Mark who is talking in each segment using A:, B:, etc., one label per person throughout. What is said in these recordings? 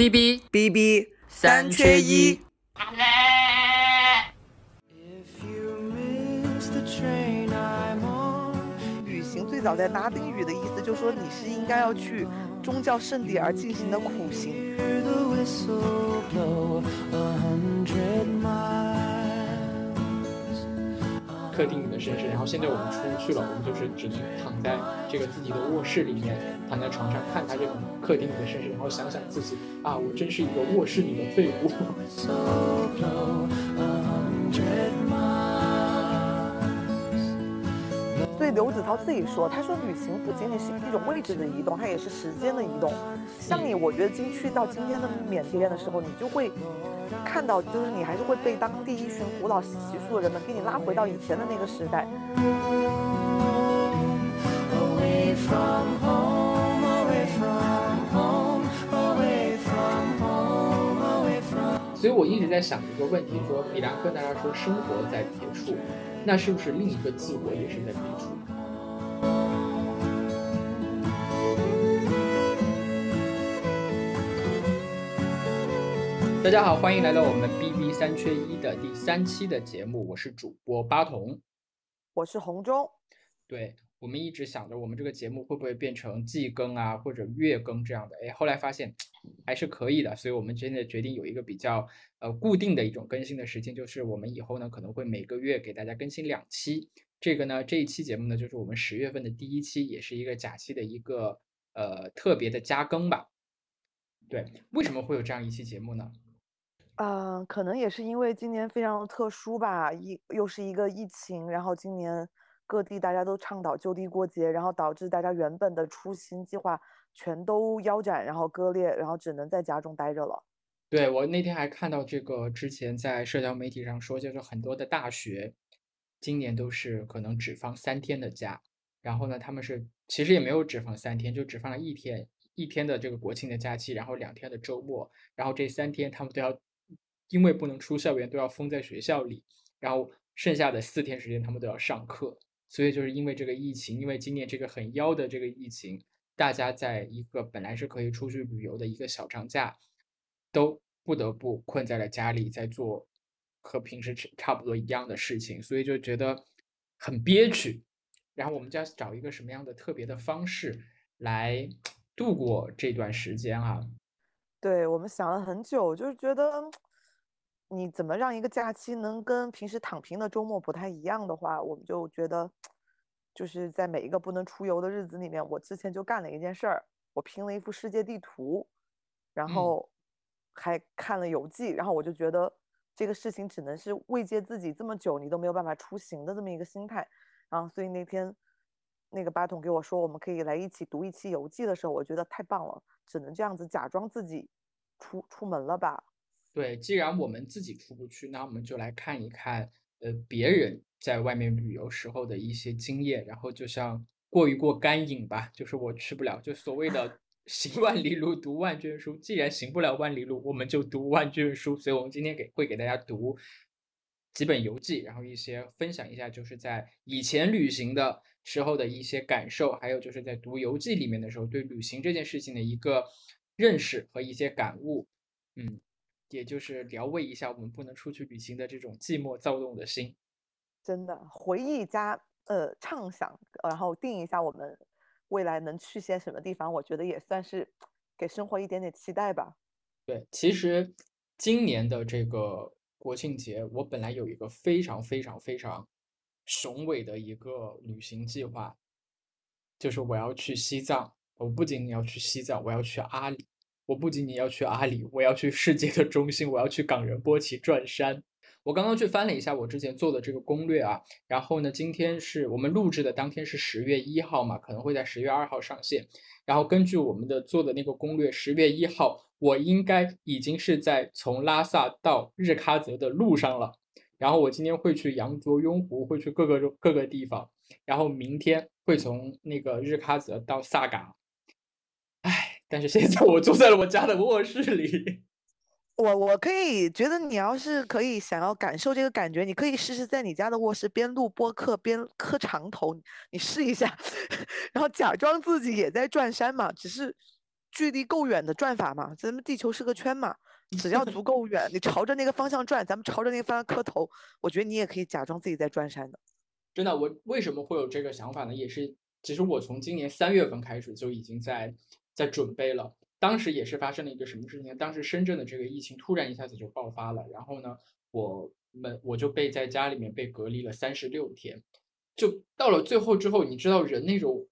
A: B B
B: B B
A: 三缺一。
B: 旅行最早在拉丁语的意思就是说你是应该要去宗教圣地而进行的苦行。
C: 客厅里的绅士，然后现在我们出去了，我们就是只能躺在这个自己的卧室里面，躺在床上看他这个客厅里的绅士，然后想想自己啊，我真是一个卧室里的废物。
B: 刘子涛自己说，他说旅行不仅仅是一种位置的移动，它也是时间的移动。像你，我觉得今去到今天的缅甸的时候，你就会看到，就是你还是会被当地一群古老习俗的人们给你拉回到以前的那个时代。
C: 所以我一直在想一个问题：说米兰昆达拉说生活在别处，那是不是另一个自我也是在抵触？大家好，欢迎来到我们 B B 三缺一的第三期的节目，我是主播八童，
B: 我是红中。
C: 对我们一直想着我们这个节目会不会变成季更啊，或者月更这样的，哎，后来发现还是可以的，所以我们现在决定有一个比较呃固定的一种更新的时间，就是我们以后呢可能会每个月给大家更新两期。这个呢，这一期节目呢就是我们十月份的第一期，也是一个假期的一个呃特别的加更吧。对，为什么会有这样一期节目呢？
B: 嗯，可能也是因为今年非常特殊吧，一又是一个疫情，然后今年各地大家都倡导就地过节，然后导致大家原本的出行计划全都腰斩，然后割裂，然后只能在家中待着了。
C: 对我那天还看到这个，之前在社交媒体上说，就是很多的大学今年都是可能只放三天的假，然后呢，他们是其实也没有只放三天，就只放了一天一天的这个国庆的假期，然后两天的周末，然后这三天他们都要。因为不能出校园，都要封在学校里，然后剩下的四天时间他们都要上课，所以就是因为这个疫情，因为今年这个很妖的这个疫情，大家在一个本来是可以出去旅游的一个小长假，都不得不困在了家里，在做和平时差不多一样的事情，所以就觉得很憋屈。然后我们就要找一个什么样的特别的方式来度过这段时间啊？
B: 对我们想了很久，就是觉得。你怎么让一个假期能跟平时躺平的周末不太一样的话，我们就觉得，就是在每一个不能出游的日子里面，我之前就干了一件事儿，我拼了一幅世界地图，然后还看了游记，然后我就觉得这个事情只能是慰藉自己这么久你都没有办法出行的这么一个心态，然后所以那天那个八筒给我说我们可以来一起读一期游记的时候，我觉得太棒了，只能这样子假装自己出出门了吧。
C: 对，既然我们自己出不去，那我们就来看一看，呃，别人在外面旅游时候的一些经验，然后就像过一过干瘾吧。就是我去不了，就所谓的 行万里路，读万卷书。既然行不了万里路，我们就读万卷书。所以，我们今天给会给大家读几本游记，然后一些分享一下，就是在以前旅行的时候的一些感受，还有就是在读游记里面的时候对旅行这件事情的一个认识和一些感悟。嗯。也就是疗慰一下我们不能出去旅行的这种寂寞躁动的心，
B: 真的回忆加呃畅想，然后定一下我们未来能去些什么地方，我觉得也算是给生活一点点期待吧。
C: 对，其实今年的这个国庆节，我本来有一个非常非常非常雄伟的一个旅行计划，就是我要去西藏。我不仅仅要去西藏，我要去阿里。我不仅仅要去阿里，我要去世界的中心，我要去冈仁波齐转山。我刚刚去翻了一下我之前做的这个攻略啊，然后呢，今天是我们录制的当天是十月一号嘛，可能会在十月二号上线。然后根据我们的做的那个攻略，十月一号我应该已经是在从拉萨到日喀则的路上了。然后我今天会去羊卓雍湖，会去各个各个地方。然后明天会从那个日喀则到萨嘎。但是现在我坐在了我家的卧室里，
B: 我我可以觉得你要是可以想要感受这个感觉，你可以试试在你家的卧室边录播客边磕长头，你试一下，然后假装自己也在转山嘛，只是距离够远的转法嘛，咱们地球是个圈嘛，只要足够远，你朝着那个方向转，咱们朝着那个方向磕头，我觉得你也可以假装自己在转山的。
C: 真的，我为什么会有这个想法呢？也是，其实我从今年三月份开始就已经在在准备了。当时也是发生了一个什么事情？当时深圳的这个疫情突然一下子就爆发了，然后呢，我们我就被在家里面被隔离了三十六天。就到了最后之后，你知道人那种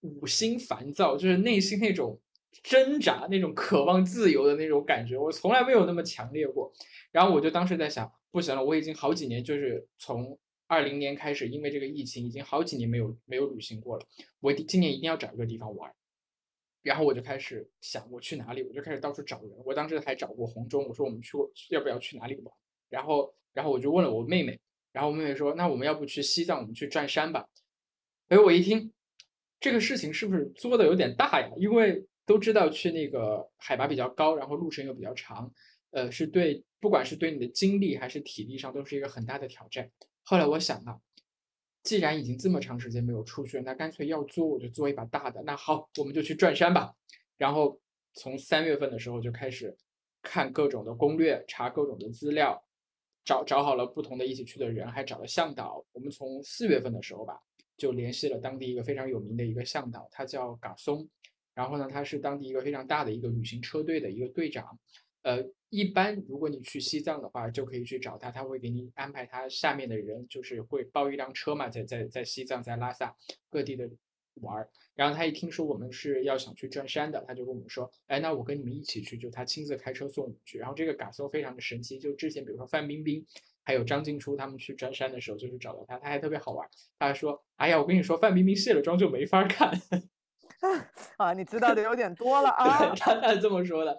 C: 五心烦躁，就是内心那种挣扎、那种渴望自由的那种感觉，我从来没有那么强烈过。然后我就当时在想，不行了，我已经好几年就是从。二零年开始，因为这个疫情，已经好几年没有没有旅行过了。我今年一定要找一个地方玩，然后我就开始想我去哪里，我就开始到处找人。我当时还找过红中，我说我们去要不要去哪里玩？然后然后我就问了我妹妹，然后我妹妹说那我们要不去西藏，我们去转山吧。哎，我一听这个事情是不是作的有点大呀？因为都知道去那个海拔比较高，然后路程又比较长，呃，是对不管是对你的精力还是体力上都是一个很大的挑战。后来我想啊，既然已经这么长时间没有出去了，那干脆要做我就做一把大的。那好，我们就去转山吧。然后从三月份的时候就开始看各种的攻略，查各种的资料，找找好了不同的一起去的人，还找了向导。我们从四月份的时候吧，就联系了当地一个非常有名的一个向导，他叫嘎松。然后呢，他是当地一个非常大的一个旅行车队的一个队长。呃，一般如果你去西藏的话，就可以去找他，他会给你安排他下面的人，就是会包一辆车嘛，在在在西藏，在拉萨各地的玩儿。然后他一听说我们是要想去转山的，他就跟我们说，哎，那我跟你们一起去，就他亲自开车送我们去。然后这个感受非常的神奇，就之前比如说范冰冰还有张静初他们去转山的时候，就是找到他，他还特别好玩。他还说，哎呀，我跟你说，范冰冰卸了妆就没法看。
B: 啊，你知道的有点多了啊。
C: 他他这么说的。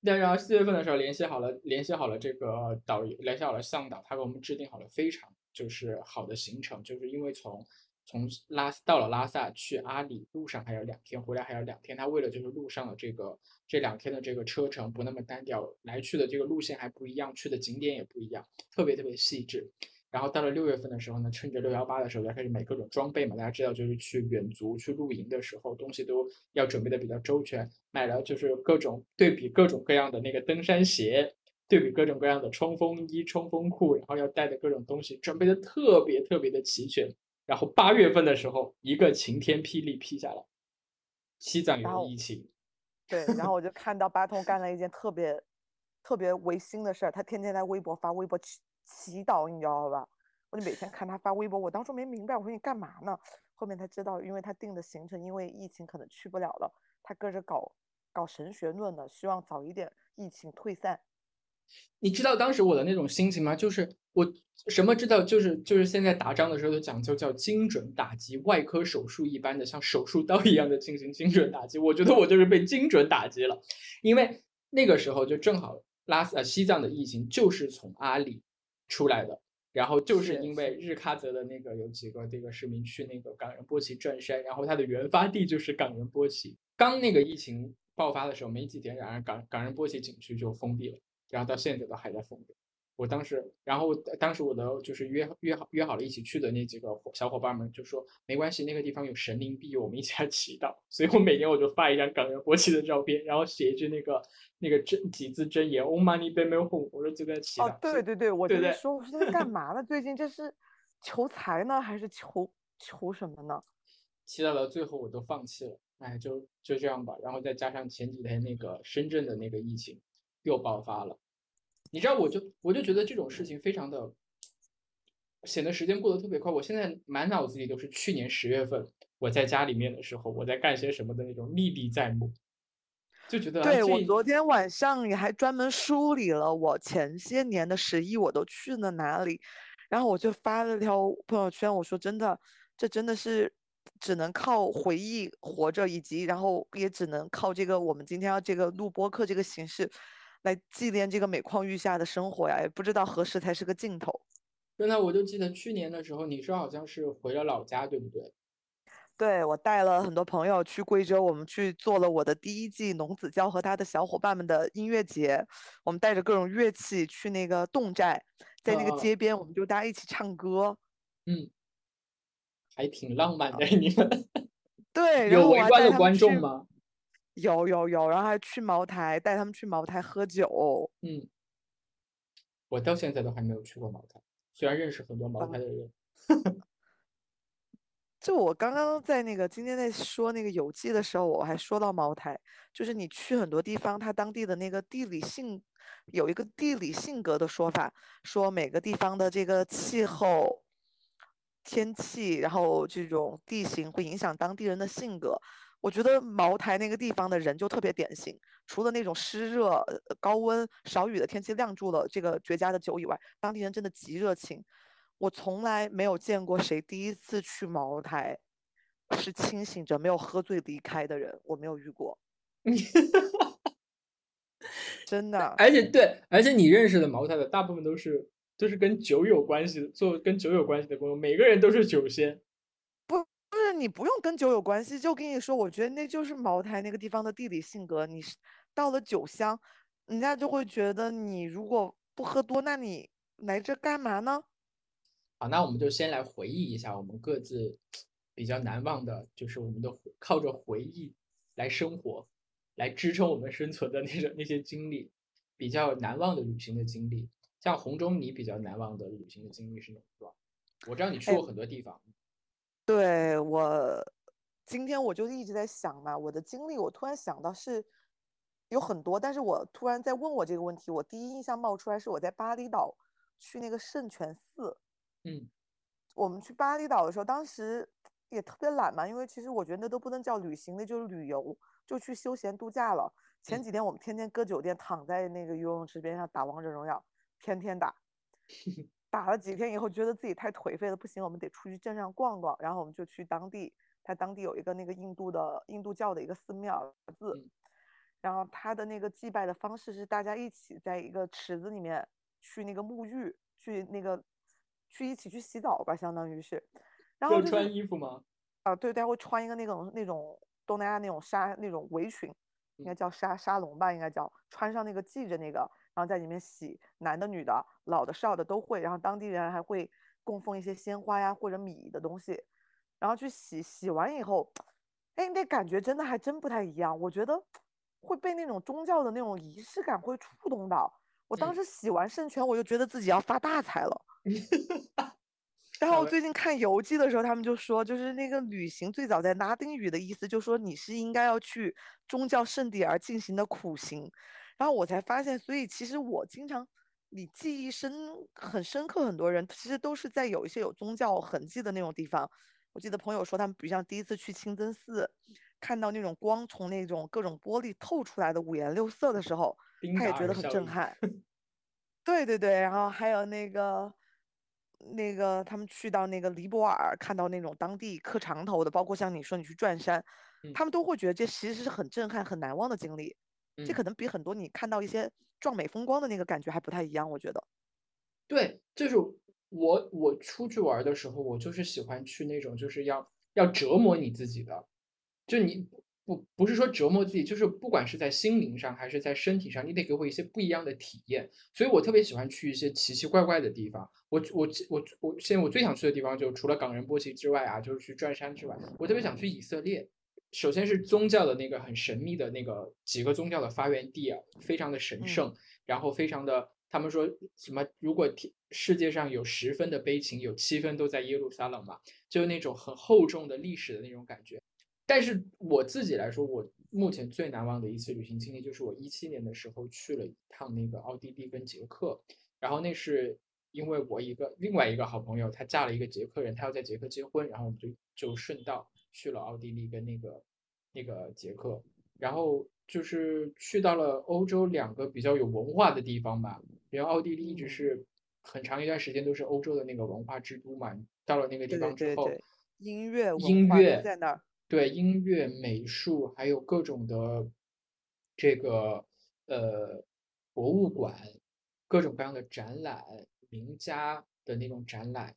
C: 那然后四月份的时候联系好了，联系好了这个导游，联系好了向导，他给我们制定好了非常就是好的行程，就是因为从从拉到了拉萨去阿里路上还有两天，回来还有两天，他为了就是路上的这个这两天的这个车程不那么单调，来去的这个路线还不一样，去的景点也不一样，特别特别细致。然后到了六月份的时候呢，趁着六幺八的时候要开始买各种装备嘛。大家知道，就是去远足、去露营的时候，东西都要准备的比较周全。买了就是各种对比各种各样的那个登山鞋，对比各种各样的冲锋衣、冲锋裤，然后要带的各种东西准备的特别特别的齐全。然后八月份的时候，一个晴天霹雳劈下来，西藏有疫情。
B: 对，然后我就看到巴通干了一件特别特别违心的事儿，他天天在微博发微博。祈祷，你知道吧？我就每天看他发微博，我当初没明白，我说你干嘛呢？后面才知道，因为他定的行程，因为疫情可能去不了了，他搁着搞搞神学论呢，希望早一点疫情退散。
C: 你知道当时我的那种心情吗？就是我什么知道，就是就是现在打仗的时候都讲究叫精准打击，外科手术一般的，像手术刀一样的进行精准打击。我觉得我就是被精准打击了，因为那个时候就正好拉呃西藏的疫情就是从阿里。出来的，然后就是因为日喀则的那个有几个这个市民去那个冈仁波齐转山，然后它的原发地就是冈仁波齐。刚那个疫情爆发的时候没几天，然后冈冈仁波齐景区就封闭了，然后到现在都还在封闭。我当时，然后当时我的就是约约好约好了一起去的那几个小伙伴们就说没关系，那个地方有神灵庇佑，我们一起来祈祷。所以我每年我就发一张冈仁波齐的照片，然后写一句那个那个真几字真言，Om Mani p a m e Hum，我说就在祈祷。
B: 哦，对对对，我就在说，我说在干嘛呢？最近这是求财呢，还是求求什么呢？
C: 祈祷到最后我都放弃了，哎，就就这样吧。然后再加上前几天那个深圳的那个疫情又爆发了。你知道，我就我就觉得这种事情非常的显得时间过得特别快。我现在满脑子里都是去年十月份我在家里面的时候，我在干些什么的那种历历在目，就觉得。
B: 对我昨天晚上也还专门梳理了我前些年的十一我都去了哪里，然后我就发了条朋友圈，我说真的，这真的是只能靠回忆活着，以及然后也只能靠这个我们今天要这个录播课这个形式。来纪念这个每况愈下的生活呀，也不知道何时才是个尽头。
C: 真的，我就记得去年的时候，你说好像是回了老家，对不对？
B: 对，我带了很多朋友去贵州，我们去做了我的第一季农子娇和他的小伙伴们的音乐节。我们带着各种乐器去那个侗寨，在那个街边，我们就大家一起唱歌。
C: 嗯，还挺浪漫的，你们。
B: 对，
C: 有围观的观众吗？
B: 有有有，然后还去茅台，带他们去茅台喝酒。
C: 嗯，我到现在都还没有去过茅台，虽然认识很多茅台的人。
B: 就我刚刚在那个今天在说那个游记的时候，我还说到茅台，就是你去很多地方，它当地的那个地理性有一个地理性格的说法，说每个地方的这个气候、天气，然后这种地形会影响当地人的性格。我觉得茅台那个地方的人就特别典型，除了那种湿热、高温、少雨的天气晾住了这个绝佳的酒以外，当地人真的极热情。我从来没有见过谁第一次去茅台是清醒着没有喝醉离开的人，我没有遇过。真的，
C: 而且对，而且你认识的茅台的大部分都是都是跟酒有关系的，做跟酒有关系的工作，每个人都是酒仙。
B: 你不用跟酒有关系，就跟你说，我觉得那就是茅台那个地方的地理性格。你是到了酒乡，人家就会觉得你如果不喝多，那你来这干嘛呢？
C: 好，那我们就先来回忆一下我们各自比较难忘的，就是我们的靠着回忆来生活，来支撑我们生存的那种那些经历，比较难忘的旅行的经历。像红中，你比较难忘的旅行的经历是哪段？我知道你去过很多地方。
B: 对我，今天我就一直在想嘛，我的经历，我突然想到是有很多，但是我突然在问我这个问题，我第一印象冒出来是我在巴厘岛去那个圣泉寺。
C: 嗯，
B: 我们去巴厘岛的时候，当时也特别懒嘛，因为其实我觉得那都不能叫旅行，那就是旅游，就去休闲度假了。前几天我们天天搁酒店，躺在那个游泳池边上打王者荣耀，天天打，打了几天以后，觉得自己太颓废了，不行，我们得出去镇上逛逛。然后我们就去当地，他当地有一个那个印度的印度教的一个寺庙字，然后他的那个祭拜的方式是大家一起在一个池子里面去那个沐浴，去那个。去一起去洗澡吧，相当于是，然后
C: 穿衣服吗？
B: 啊，对，大家会穿一个那种那种东南亚那种纱那种围裙，应该叫纱纱笼吧，应该叫穿上那个系着那个，然后在里面洗，男的女的老的少的都会，然后当地人还会供奉一些鲜花呀或者米的东西，然后去洗，洗完以后，哎，那感觉真的还真不太一样，我觉得会被那种宗教的那种仪式感会触动到。我当时洗完圣泉，我就觉得自己要发大财了。然后我最近看游记的时候，他们就说，就是那个旅行最早在拉丁语的意思，就说你是应该要去宗教圣地而进行的苦行。然后我才发现，所以其实我经常，你记忆深很深刻，很多人其实都是在有一些有宗教痕迹的那种地方。我记得朋友说，他们比如像第一次去清真寺，看到那种光从那种各种玻璃透出来的五颜六色的时候。他也觉得很震撼，对对对，然后还有那个那个他们去到那个尼泊尔，看到那种当地磕长头的，包括像你说你去转山，他们都会觉得这其实是很震撼、很难忘的经历。这可能比很多你看到一些壮美风光的那个感觉还不太一样，我觉得。
C: 对，就是我我出去玩的时候，我就是喜欢去那种就是要要折磨你自己的，就你。不不是说折磨自己，就是不管是在心灵上还是在身体上，你得给我一些不一样的体验。所以我特别喜欢去一些奇奇怪怪的地方。我我我我现在我最想去的地方，就除了冈仁波齐之外啊，就是去转山之外，我特别想去以色列。首先是宗教的那个很神秘的那个几个宗教的发源地啊，非常的神圣，然后非常的，他们说什么？如果世界上有十分的悲情，有七分都在耶路撒冷嘛，就那种很厚重的历史的那种感觉。但是我自己来说，我目前最难忘的一次旅行经历，就是我一七年的时候去了一趟那个奥地利跟捷克，然后那是因为我一个另外一个好朋友，她嫁了一个捷克人，她要在捷克结婚，然后我们就就顺道去了奥地利跟那个那个捷克，然后就是去到了欧洲两个比较有文化的地方吧，因为奥地利一直是很长一段时间都是欧洲的那个文化之都嘛，到了那个地方之后，
B: 音乐
C: 音乐
B: 在那儿。
C: 对音乐、美术，还有各种的这个呃博物馆，各种各样的展览，名家的那种展览，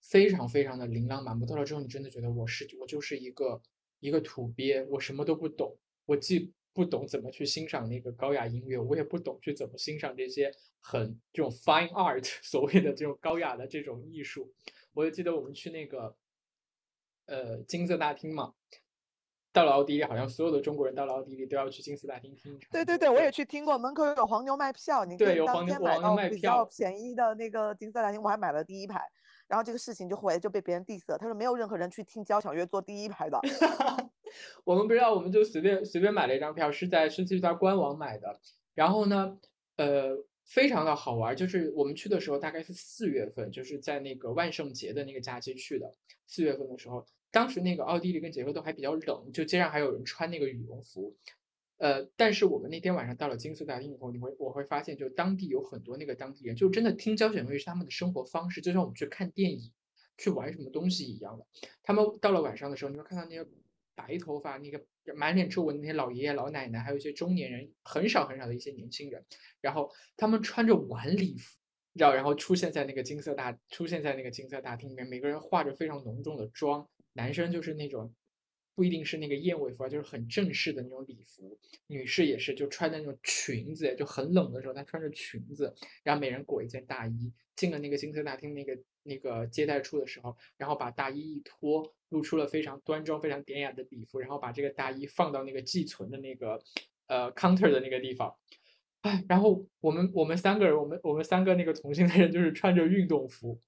C: 非常非常的琳琅满目。到了之后，你真的觉得我是我就是一个一个土鳖，我什么都不懂。我既不懂怎么去欣赏那个高雅音乐，我也不懂去怎么欣赏这些很这种 fine art 所谓的这种高雅的这种艺术。我就记得我们去那个。呃，金色大厅嘛，到了奥地利，好像所有的中国人到了奥地利都要去金色大厅听一场。
B: 对对对，我也去听过，门口有黄牛卖票，你可以当天买到比较便宜的那个金色大厅，我还买了第一排。然后这个事情就后来就被别人 diss 了，他说没有任何人去听交响乐坐第一排的。
C: 我们不知道，我们就随便随便买了一张票，是在是去他官网买的。然后呢，呃，非常的好玩，就是我们去的时候大概是四月份，就是在那个万圣节的那个假期去的。四月份的时候，当时那个奥地利跟捷克都还比较冷，就街上还有人穿那个羽绒服。呃，但是我们那天晚上到了金色大厅以后，你会我会发现，就当地有很多那个当地人，就真的听交响乐是他们的生活方式，就像我们去看电影、去玩什么东西一样的。他们到了晚上的时候，你会看到那些白头发、那个满脸皱纹那些老爷爷老奶奶，还有一些中年人，很少很少的一些年轻人，然后他们穿着晚礼服，然后然后出现在那个金色大出现在那个金色大厅里面，每个人化着非常浓重的妆，男生就是那种。不一定是那个燕尾服啊，就是很正式的那种礼服。女士也是，就穿的那种裙子，就很冷的时候，她穿着裙子，然后每人裹一件大衣，进了那个金色大厅那个那个接待处的时候，然后把大衣一脱，露出了非常端庄、非常典雅的礼服，然后把这个大衣放到那个寄存的那个呃 counter 的那个地方。哎，然后我们我们三个人，我们我们三个那个同性的人就是穿着运动服，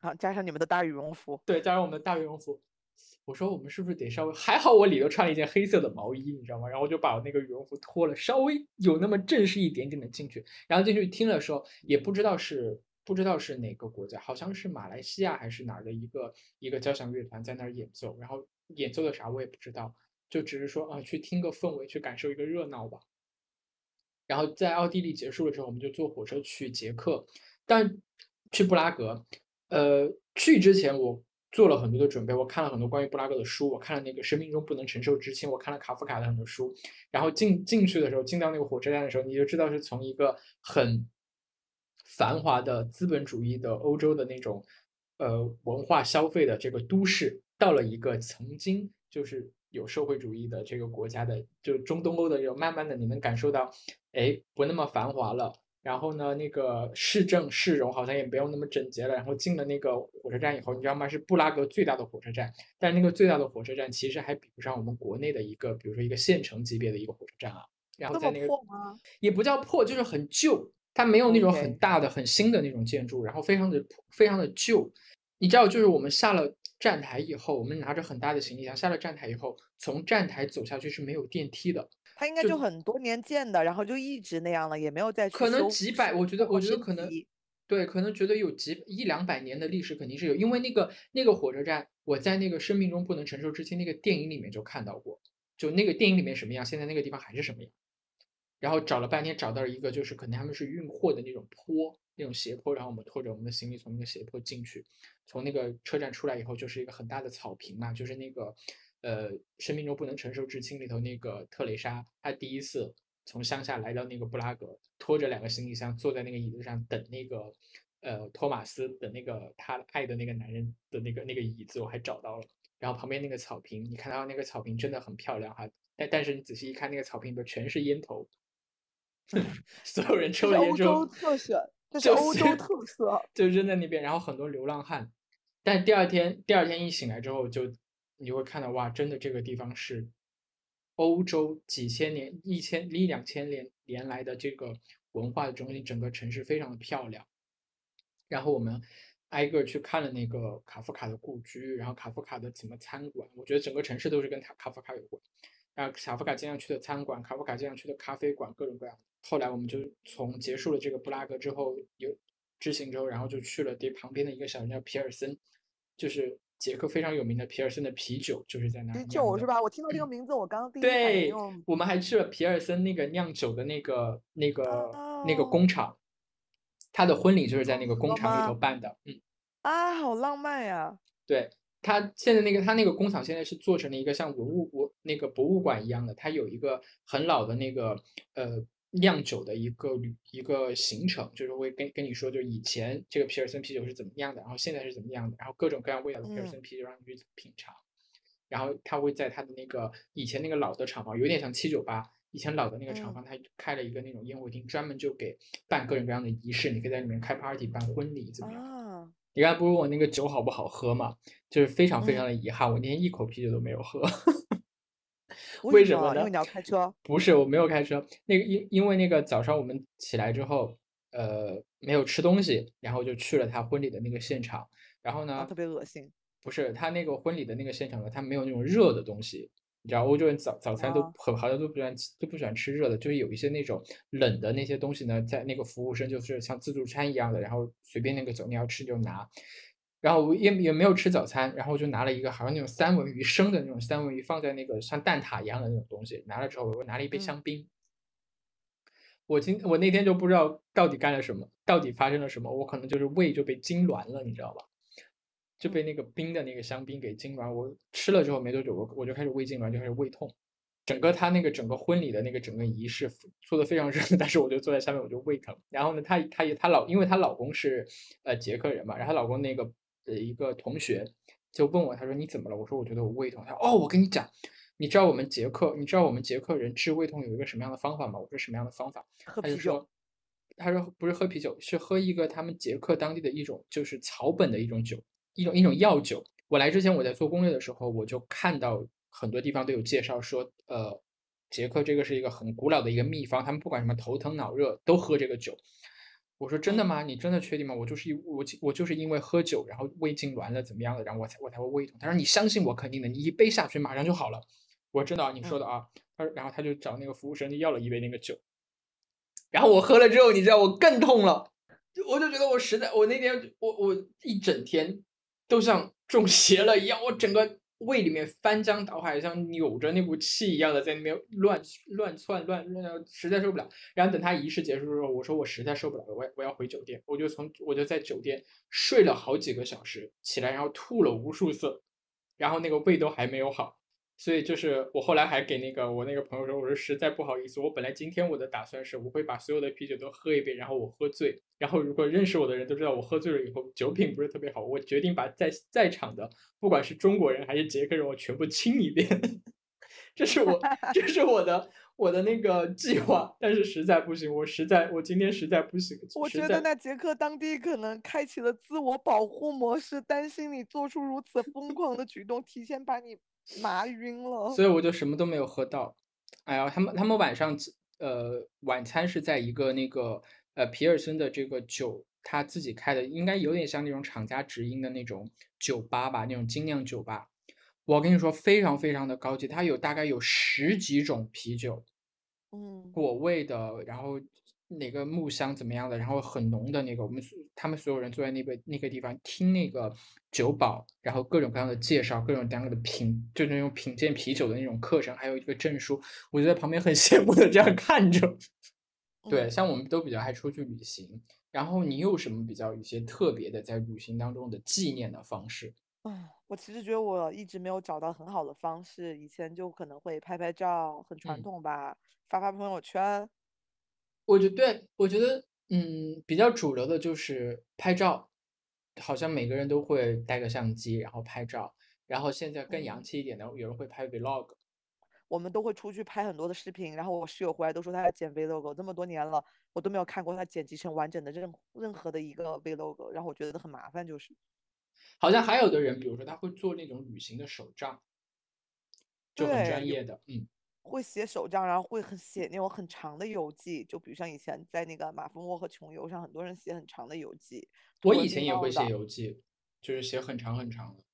B: 好，加上你们的大羽绒服，
C: 对，加上我们的大羽绒服。我说我们是不是得稍微还好？我里头穿了一件黑色的毛衣，你知道吗？然后我就把我那个羽绒服脱了，稍微有那么正式一点点的进去。然后进去听的时候，也不知道是不知道是哪个国家，好像是马来西亚还是哪儿的一个一个交响乐团在那儿演奏。然后演奏的啥我也不知道，就只是说啊，去听个氛围，去感受一个热闹吧。然后在奥地利结束了之后，我们就坐火车去捷克，但去布拉格。呃，去之前我。做了很多的准备，我看了很多关于布拉格的书，我看了那个《生命中不能承受之轻》，我看了卡夫卡的很多书。然后进进去的时候，进到那个火车站的时候，你就知道是从一个很繁华的资本主义的欧洲的那种呃文化消费的这个都市，到了一个曾经就是有社会主义的这个国家的，就中东欧的，就慢慢的你能感受到，哎，不那么繁华了。然后呢，那个市政市容好像也没有那么整洁了。然后进了那个火车站以后，你知道吗？是布拉格最大的火车站，但是那个最大的火车站其实还比不上我们国内的一个，比如说一个县城级别的一个火车站啊。然后在那个也不叫破，就是很旧，它没有那种很大的、很新的那种建筑，然后非常的非常的旧。你知道，就是我们下了站台以后，我们拿着很大的行李箱下了站台以后，从站台走下去是没有电梯的。
B: 它应该就很多年建的，然后就一直那样了，也没有再去
C: 可能几百，我觉得，我觉得可能对，可能觉得有几一两百年的历史肯定是有，因为那个那个火车站，我在那个《生命中不能承受之轻》那个电影里面就看到过，就那个电影里面什么样，现在那个地方还是什么样。然后找了半天，找到了一个，就是可能他们是运货的那种坡，那种斜坡，然后我们拖着我们的行李从那个斜坡进去，从那个车站出来以后，就是一个很大的草坪嘛，就是那个。呃，生命中不能承受之轻里头那个特蕾莎，她第一次从乡下来到那个布拉格，拖着两个行李箱，坐在那个椅子上等那个呃托马斯的那个他爱的那个男人的那个那个椅子，我还找到了。然后旁边那个草坪，你看到那个草坪真的很漂亮哈，但但是你仔细一看，那个草坪里边全是烟头，所有人抽了烟之后，
B: 欧洲特色，这是欧洲 特色，
C: 就扔在那边。然后很多流浪汉，但第二天第二天一醒来之后就。你就会看到哇，真的这个地方是欧洲几千年、一千一两千年年来的这个文化的中心，整个城市非常的漂亮。然后我们挨个去看了那个卡夫卡的故居，然后卡夫卡的什么餐馆，我觉得整个城市都是跟卡卡夫卡有关。然后卡夫卡经常去的餐馆，卡夫卡经常去的咖啡馆，各种各样的。后来我们就从结束了这个布拉格之后，有之行之后，然后就去了这旁边的一个小镇叫皮尔森，就是。捷克非常有名的皮尔森的啤酒就是在那
B: 啤酒是吧？我听到这个名字，我刚刚第一
C: 对，我们还去了皮尔森那个酿酒的那个那个那个工厂，他的婚礼就是在那个工厂里头办的。嗯
B: 啊，好浪漫呀！
C: 对他现在那个他那个工厂现在是做成了一个像文物博那个博物馆一样的，它有一个很老的那个呃。酿酒的一个旅一个行程，就是会跟跟你说，就以前这个皮尔森啤酒是怎么样的，然后现在是怎么样的，然后各种各样味道的皮尔森啤酒让你去品尝。然后他会在他的那个以前那个老的厂房，有点像七九八以前老的那个厂房，他开了一个那种宴会厅，专门就给办各种各样的仪式，你可以在里面开 party 办婚礼怎么样？你刚才不是问我那个酒好不好喝嘛？就是非常非常的遗憾，我连一口啤酒都没有喝。为什呢？
B: 么因为你要开车。
C: 不是，我没有开车。那个因因为那个早上我们起来之后，呃，没有吃东西，然后就去了他婚礼的那个现场。然后呢，
B: 特别恶心。
C: 不是他那个婚礼的那个现场呢，他没有那种热的东西。你知道欧洲人早早餐都很好像都不喜欢都不喜欢吃热的，就是有一些那种冷的那些东西呢，在那个服务生就是像自助餐一样的，然后随便那个走，你要吃就拿。然后我也也没有吃早餐，然后就拿了一个好像那种三文鱼生的那种三文鱼放在那个像蛋挞一样的那种东西，拿了之后我拿了一杯香槟。我今我那天就不知道到底干了什么，到底发生了什么，我可能就是胃就被痉挛了，你知道吧？就被那个冰的那个香槟给痉挛，我吃了之后没多久，我我就开始胃痉挛，就开始胃痛。整个他那个整个婚礼的那个整个仪式 做的非常热，但是我就坐在下面我就胃疼。然后呢，她她也她老因为她老公是呃捷克人嘛，然后她老公那个呃一个同学就问我，他说你怎么了？我说我觉得我胃痛。他说哦，我跟你讲，你知道我们捷克你知道我们捷克人治胃痛有一个什么样的方法吗？我说什么样的方法？
B: 他就说。
C: 他说不是喝啤酒，是喝一个他们捷克当地的一种就是草本的一种酒。一种一种药酒，我来之前我在做攻略的时候，我就看到很多地方都有介绍说，呃，捷克这个是一个很古老的一个秘方，他们不管什么头疼脑热都喝这个酒。我说真的吗？你真的确定吗？我就是我我就是因为喝酒，然后胃痉挛了怎么样的，然后我才我才会胃痛。他说你相信我，肯定的，你一杯下去马上就好了。我真的啊，你说的啊。他说，然后他就找那个服务生就要了一杯那个酒，然后我喝了之后，你知道我更痛了，我就觉得我实在，我那天我我一整天。都像中邪了一样，我整个胃里面翻江倒海，像扭着那股气一样的在那边乱乱窜乱乱，实在受不了。然后等他仪式结束的时候，我说我实在受不了了，我我要回酒店。我就从我就在酒店睡了好几个小时，起来然后吐了无数次，然后那个胃都还没有好。所以就是我后来还给那个我那个朋友说，我说实在不好意思，我本来今天我的打算是我会把所有的啤酒都喝一遍，然后我喝醉，然后如果认识我的人都知道我喝醉了以后酒品不是特别好，我决定把在在场的不管是中国人还是捷克人，我全部亲一遍，这是我这是我的我的那个计划，但是实在不行，我实在我今天实在不行。
B: 我觉得那捷克当地可能开启了自我保护模式，担心你做出如此疯狂的举动，提前把你。麻晕了，
C: 所以我就什么都没有喝到。哎呀，他们他们晚上呃晚餐是在一个那个呃皮尔森的这个酒他自己开的，应该有点像那种厂家直营的那种酒吧吧，那种精酿酒吧。我跟你说，非常非常的高级，它有大概有十几种啤酒，
B: 嗯，
C: 果味的，然后。哪个木香怎么样的？然后很浓的那个，我们他们所有人坐在那个那个地方听那个酒保，然后各种各样的介绍，各种各样的品，就那种品鉴啤酒的那种课程，还有一个证书，我就在旁边很 羡慕的这样看着。对，像我们都比较爱出去旅行，然后你有什么比较一些特别的在旅行当中的纪念的方式？
B: 嗯，我其实觉得我一直没有找到很好的方式，以前就可能会拍拍照，很传统吧，发发朋友圈。
C: 我觉对，我觉得，嗯，比较主流的就是拍照，好像每个人都会带个相机，然后拍照。然后现在更洋气一点的，有人会拍 vlog。
B: 我们都会出去拍很多的视频，然后我室友回来都说他在剪 vlog，这么多年了，我都没有看过他剪辑成完整的任任何的一个 vlog，然后我觉得很麻烦，就是。
C: 好像还有的人，比如说他会做那种旅行的手账，就很专业的，嗯。
B: 会写手账，然后会很写那种很长的游记，就比如像以前在那个马蜂窝和穷游上，很多人写很长的游记。
C: 我以前也会写游记，就是写很长很长的。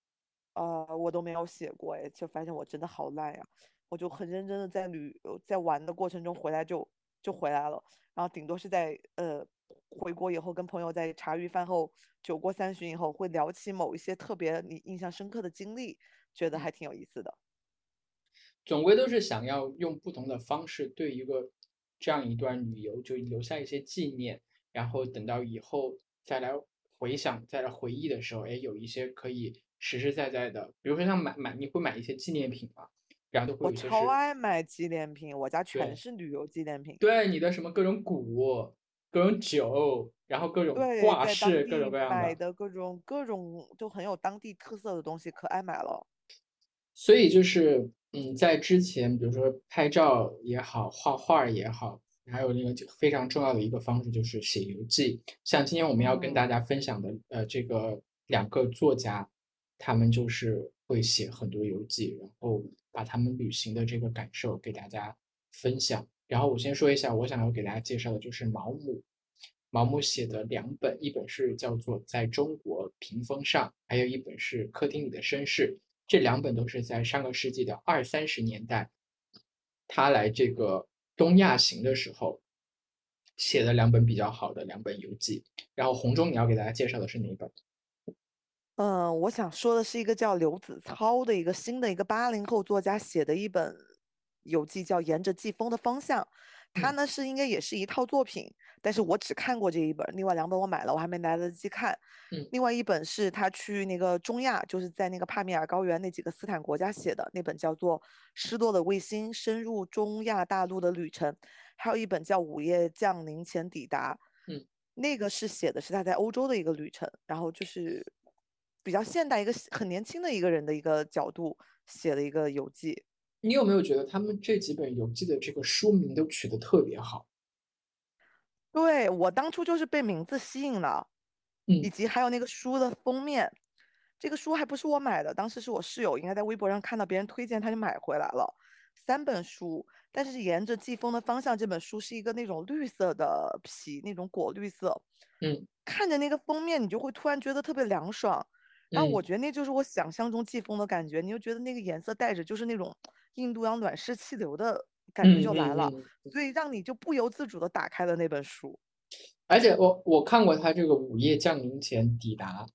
B: 呃，我都没有写过哎，就发现我真的好烂呀！我就很认真的在旅游在玩的过程中回来就就回来了，然后顶多是在呃回国以后跟朋友在茶余饭后酒过三巡以后会聊起某一些特别你印象深刻的经历，觉得还挺有意思的。
C: 总归都是想要用不同的方式对一个这样一段旅游就留下一些纪念，然后等到以后再来回想、再来回忆的时候，哎，有一些可以实实在在的，比如说像买买，你会买一些纪念品吗？然后都会有些。
B: 我超爱买纪念品，我家全是旅游纪念品。
C: 对，你的什么各种鼓、各种酒，然后各种挂饰，各种各样的。
B: 买的各种各种就很有当地特色的东西，可爱买了。
C: 所以就是。嗯，在之前，比如说拍照也好，画画也好，还有那个非常重要的一个方式就是写游记。像今天我们要跟大家分享的，呃，这个两个作家，他们就是会写很多游记，然后把他们旅行的这个感受给大家分享。然后我先说一下，我想要给大家介绍的就是毛姆，毛姆写的两本，一本是叫做《在中国屏风上》，还有一本是《客厅里的绅士》。这两本都是在上个世纪的二三十年代，他来这个东亚行的时候写的两本比较好的两本游记。然后红中，你要给大家介绍的是哪一本？
B: 嗯，我想说的是一个叫刘子操的一个新的一个八零后作家写的一本游记，叫《沿着季风的方向》。他呢是应该也是一套作品，但是我只看过这一本，另外两本我买了，我还没来得及看。
C: 嗯，
B: 另外一本是他去那个中亚，就是在那个帕米尔高原那几个斯坦国家写的那本，叫做《失落的卫星：深入中亚大陆的旅程》。还有一本叫《午夜降临前抵达》。
C: 嗯，
B: 那个是写的是他在欧洲的一个旅程，然后就是比较现代，一个很年轻的一个人的一个角度写的一个游记。
C: 你有没有觉得他们这几本游记的这个书名都取得特别好？
B: 对我当初就是被名字吸引了，
C: 嗯，
B: 以及还有那个书的封面。这个书还不是我买的，当时是我室友应该在微博上看到别人推荐，他就买回来了三本书。但是沿着季风的方向，这本书是一个那种绿色的皮，那种果绿色。
C: 嗯，
B: 看着那个封面，你就会突然觉得特别凉爽。然后我觉得那就是我想象中季风的感觉，你就觉得那个颜色带着就是那种印度洋暖湿气流的感觉就来了，所以让你就不由自主的打开了那本书。
C: 而且我我看过他这个午夜降临前抵达，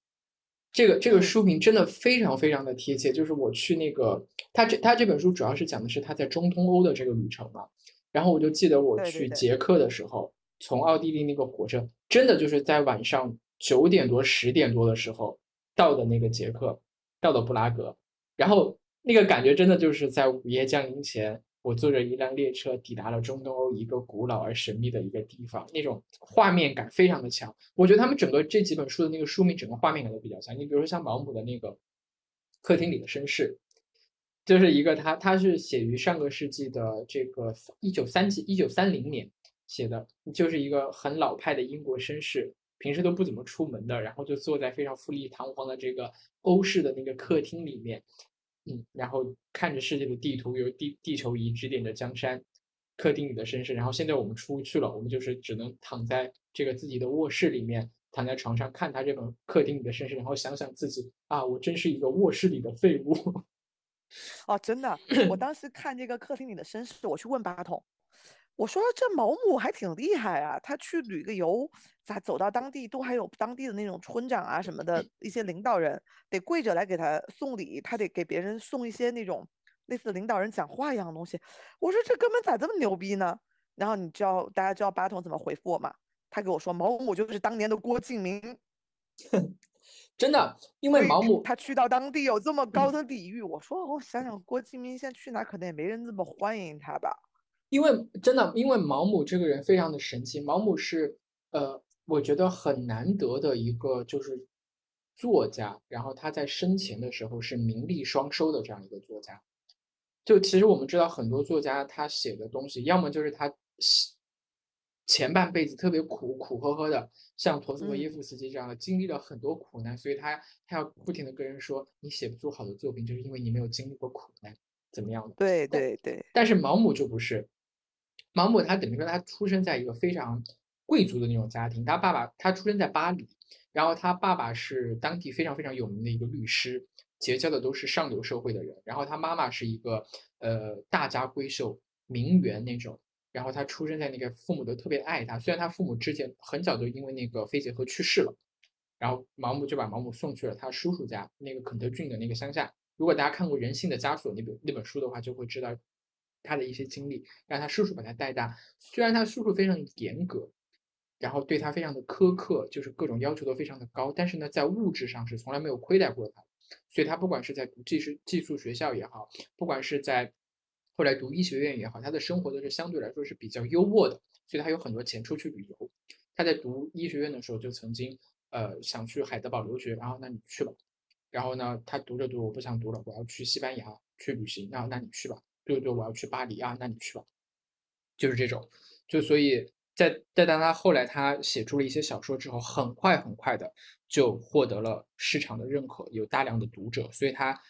C: 这个这个书名真的非常非常的贴切。就是我去那个他这他这本书主要是讲的是他在中东欧的这个旅程嘛。然后我就记得我去捷克的时候，从奥地利那个火车，真的就是在晚上九点多十点多的时候。到的那个捷克，到的布拉格，然后那个感觉真的就是在午夜降临前，我坐着一辆列车抵达了中东欧一个古老而神秘的一个地方，那种画面感非常的强。我觉得他们整个这几本书的那个书名，整个画面感都比较强。你比如说像毛姆的那个《客厅里的绅士》，就是一个他他是写于上个世纪的这个一九三几一九三零年写的，就是一个很老派的英国绅士。平时都不怎么出门的，然后就坐在非常富丽堂皇的这个欧式的那个客厅里面，嗯，然后看着世界的地图，由地地球仪指点着江山，客厅里的绅士。然后现在我们出去了，我们就是只能躺在这个自己的卧室里面，躺在床上看他这本客厅里的绅士，然后想想自己啊，我真是一个卧室里的废物。
B: 哦，真的，我当时看这个客厅里的绅士，我去问八筒。我说这毛姆还挺厉害啊，他去旅个游，咋走到当地都还有当地的那种村长啊什么的一些领导人得跪着来给他送礼，他得给别人送一些那种类似领导人讲话一样的东西。我说这哥们咋这么牛逼呢？然后你知道大家知道八筒怎么回复我吗？他给我说毛姆就是当年的郭敬明，
C: 真的，因为毛姆
B: 他去到当地有这么高的礼遇。我说我想想郭敬明现在去哪可能也没人这么欢迎他吧。
C: 因为真的，因为毛姆这个人非常的神奇。毛姆是，呃，我觉得很难得的一个就是作家。然后他在生前的时候是名利双收的这样一个作家。就其实我们知道很多作家他写的东西，要么就是他前半辈子特别苦苦呵呵的，像陀思妥耶夫斯基这样的，经历了很多苦难，所以他他要不停的跟人说，你写不出好的作品，就是因为你没有经历过苦难，怎么样的？
B: 对对对。
C: 但是毛姆就不是。毛姆他等于说他出生在一个非常贵族的那种家庭，他爸爸他出生在巴黎，然后他爸爸是当地非常非常有名的一个律师，结交的都是上流社会的人，然后他妈妈是一个呃大家闺秀名媛那种，然后他出生在那个父母都特别爱他，虽然他父母之前很早就因为那个肺结核去世了，然后毛姆就把毛姆送去了他叔叔家那个肯特郡的那个乡下。如果大家看过《人性的枷锁》那本那本书的话，就会知道。他的一些经历，让他叔叔把他带大。虽然他叔叔非常严格，然后对他非常的苛刻，就是各种要求都非常的高，但是呢，在物质上是从来没有亏待过他。所以他不管是在读技术寄宿学校也好，不管是在后来读医学院也好，他的生活都是相对来说是比较优渥的。所以他有很多钱出去旅游。他在读医学院的时候就曾经呃想去海德堡留学，然后那你去吧。然后呢，他读着读，我不想读了，我要去西班牙去旅行。那那你去吧。对对，我要去巴黎啊，那你去吧，就是这种，就所以在在当他后来他写出了一些小说之后，很快很快的就获得了市场的认可，有大量的读者，所以他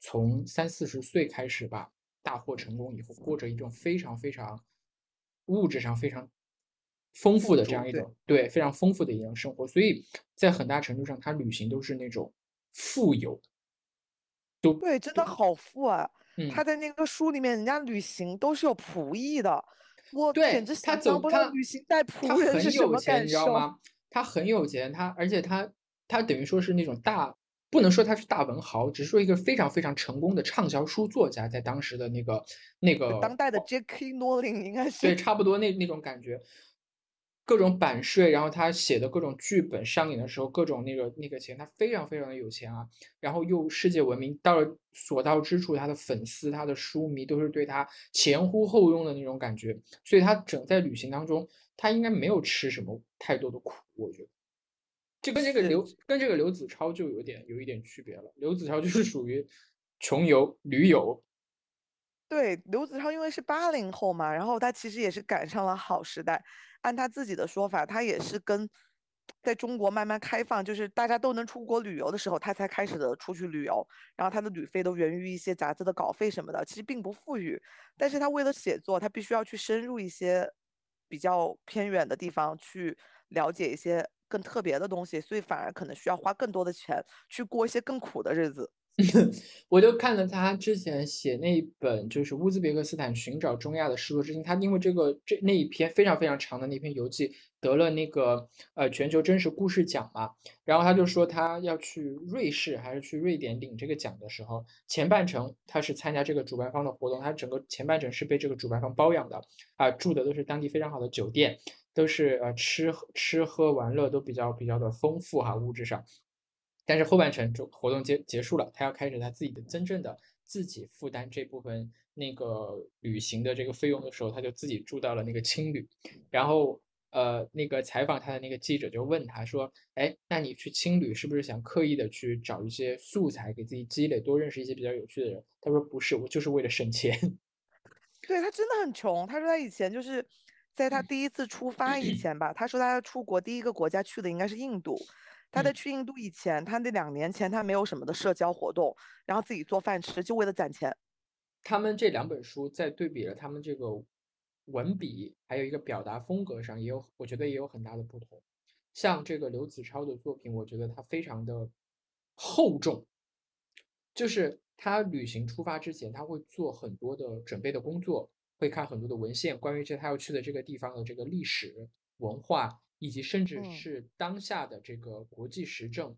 C: 从三四十岁开始吧，大获成功以后，过着一种非常非常物质上非常丰富的这样一种。对非常丰富的一种生活，所以在很大程度上，他旅行都是那种富有，都
B: 对，真的好富啊！
C: 嗯，
B: 他在那个书里面，人家旅行都是有仆役的，我简直
C: 他
B: 想象不到旅行带
C: 他
B: 仆人
C: 很
B: 是什么
C: 有钱，你知道
B: 感受。
C: 吗？他很有钱，他而且他他等于说是那种大，不能说他是大文豪，只是说一个非常非常成功的畅销书作家，在当时的那个那个
B: 当代的 J.K. Rowling 应该是
C: 对，差不多那那种感觉，各种版税，然后他写的各种剧本上演的时候，各种那个那个钱，他非常非常的有钱啊，然后又世界闻名，到了所到之处，他的粉丝、他的书迷都是对他前呼后拥的那种感觉，所以他整在旅行当中，他应该没有吃什么太多的苦，我觉得。就跟这个刘跟这个刘子超就有点有一点区别了，刘子超就是属于穷游驴友，
B: 对，刘子超因为是八零后嘛，然后他其实也是赶上了好时代。按他自己的说法，他也是跟在中国慢慢开放，就是大家都能出国旅游的时候，他才开始的出去旅游。然后他的旅费都源于一些杂志的稿费什么的，其实并不富裕。但是他为了写作，他必须要去深入一些比较偏远的地方去了解一些更特别的东西，所以反而可能需要花更多的钱去过一些更苦的日子。
C: 我就看了他之前写那一本，就是乌兹别克斯坦寻找中亚的失落之心。他因为这个这那一篇非常非常长的那篇游记得了那个呃全球真实故事奖嘛，然后他就说他要去瑞士还是去瑞典领这个奖的时候，前半程他是参加这个主办方的活动，他整个前半程是被这个主办方包养的啊、住的都是当地非常好的酒店，都是呃吃吃喝玩乐都比较比较的丰富哈，物质上。但是后半程就活动结结束了，他要开始他自己的真正的自己负担这部分那个旅行的这个费用的时候，他就自己住到了那个青旅，然后呃那个采访他的那个记者就问他说，哎，那你去青旅是不是想刻意的去找一些素材给自己积累，多认识一些比较有趣的人？他说不是，我就是为了省钱。
B: 对，他真的很穷。他说他以前就是在他第一次出发以前吧，他说他出国第一个国家去的应该是印度。他在
C: 嗯
B: 去印度以前，他那两年前他没有什么的社交活动，然后自己做饭吃，就为了攒钱。
C: 他们这两本书在对比了他们这个文笔，还有一个表达风格上，也有我觉得也有很大的不同。像这个刘子超的作品，我觉得他非常的厚重，就是他旅行出发之前，他会做很多的准备的工作，会看很多的文献，关于这他要去的这个地方的这个历史文化，以及甚至
B: 嗯
C: 是当下的这个国际时政、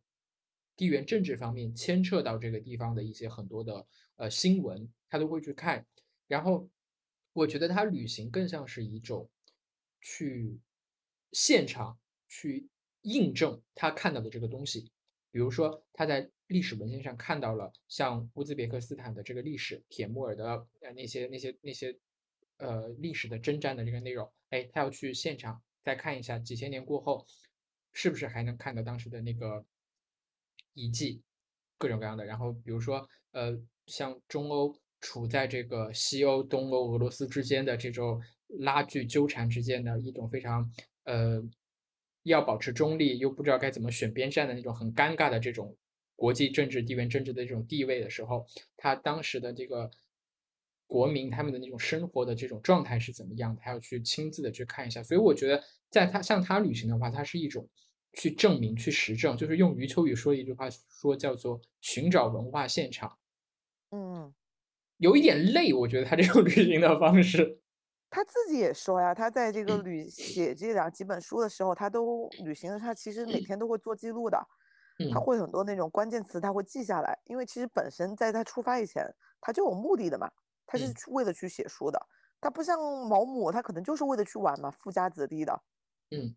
C: 地缘政治方面牵扯到这个地方的一些很多的呃新闻，他都会去看。然后我觉得他旅行更像是一种去现场去印证他看到的这个东西。比如说他在历史文献上看到了像乌兹别克斯坦的这个历史，铁木尔的呃那些那些那些呃历史的征战的这个内容，哎，他要去现场再看一下，几千年过后，是不是还能看到当时的那个遗迹，各种各样的。然后比如说呃，像中欧处在这个西欧、东欧、俄罗斯之间的这种拉锯纠缠之间的一种非常呃要保持中立又不知道该怎么选边站的那种很尴尬的这种国际政治、地缘政治的这种地位的时候，他当时的这个国民他们的那种生活的这种状态是怎么样的，还要去亲自的去看一下。所以我觉得，在他像他旅行的话，它是一种去证明、去实证，就是用余秋雨说的一句话说叫做“寻找文化现场”。
B: 嗯，
C: 有一点累，我觉得他这种旅行的方式。
B: 他自己也说呀，他在这个旅写这两几本书的时候，他都旅行的，他其实每天都会做记录的。他
C: 嗯
B: 会很多那种关键词，他会记下来，因为其实本身在他出发以前，他就有目的的嘛，他是
C: 嗯
B: 去为了去写书的。他不像毛姆，他可能就是为了去玩嘛，富家子弟的。
C: 嗯，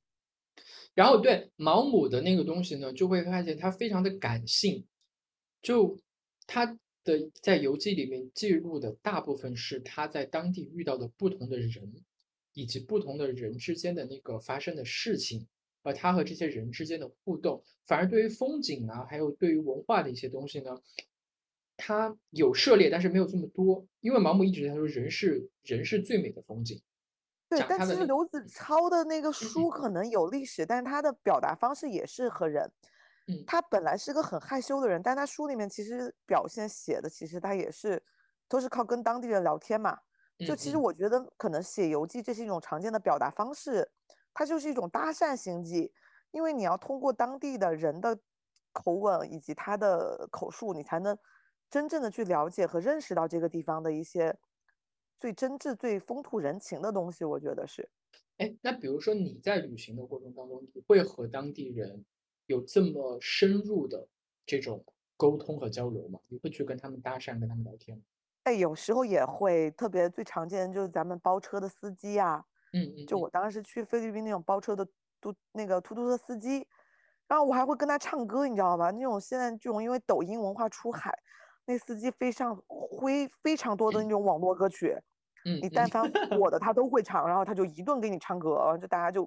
C: 然后对毛姆的那个东西呢，就会发现他非常的感性，就他的在游记里面记录的大部分是他在当地遇到的不同的人，以及不同的人之间的那个发生的事情，而他和这些人之间的互动，反而对于风景啊，还有对于文化的一些东西呢，他有涉猎，但是没有这么多，因为毛姆一直在说人是人是最美的风景，
B: 对，但其实刘子超的那个书。可能有历史，但是他的表达方式也是和人。
C: 嗯。
B: 他本来是个很害羞的人，但他书里面其实表现写的，其实他也是都是靠跟当地人聊天嘛。就
C: 嗯
B: 其实
C: 嗯。
B: 我觉得，可能写游记这是一种常见的表达方式，它就是一种搭讪行迹，因为你要通过当地的人的口吻以及他的口述，你才能真正的去了解和认识到这个地方的一些最真挚、最风土人情的东西。我觉得是。
C: 哎，那比如说你在旅行的过程当中，你会和当地人有这么深入的这种沟通和交流吗？你会去跟他们搭讪，跟他们聊天吗？
B: 哎，有时候也会，特别最常见的就是咱们包车的司机呀、
C: 嗯嗯嗯
B: 就我当时去菲律宾那种包车的嘟那个出租车司机，然后我还会跟他唱歌，你知道吧？那种现在这种因为抖音文化出海，那司机非常会非常多的那种网络歌曲，你但凡火的 他都会唱，然后他就一顿给你唱歌，就大家就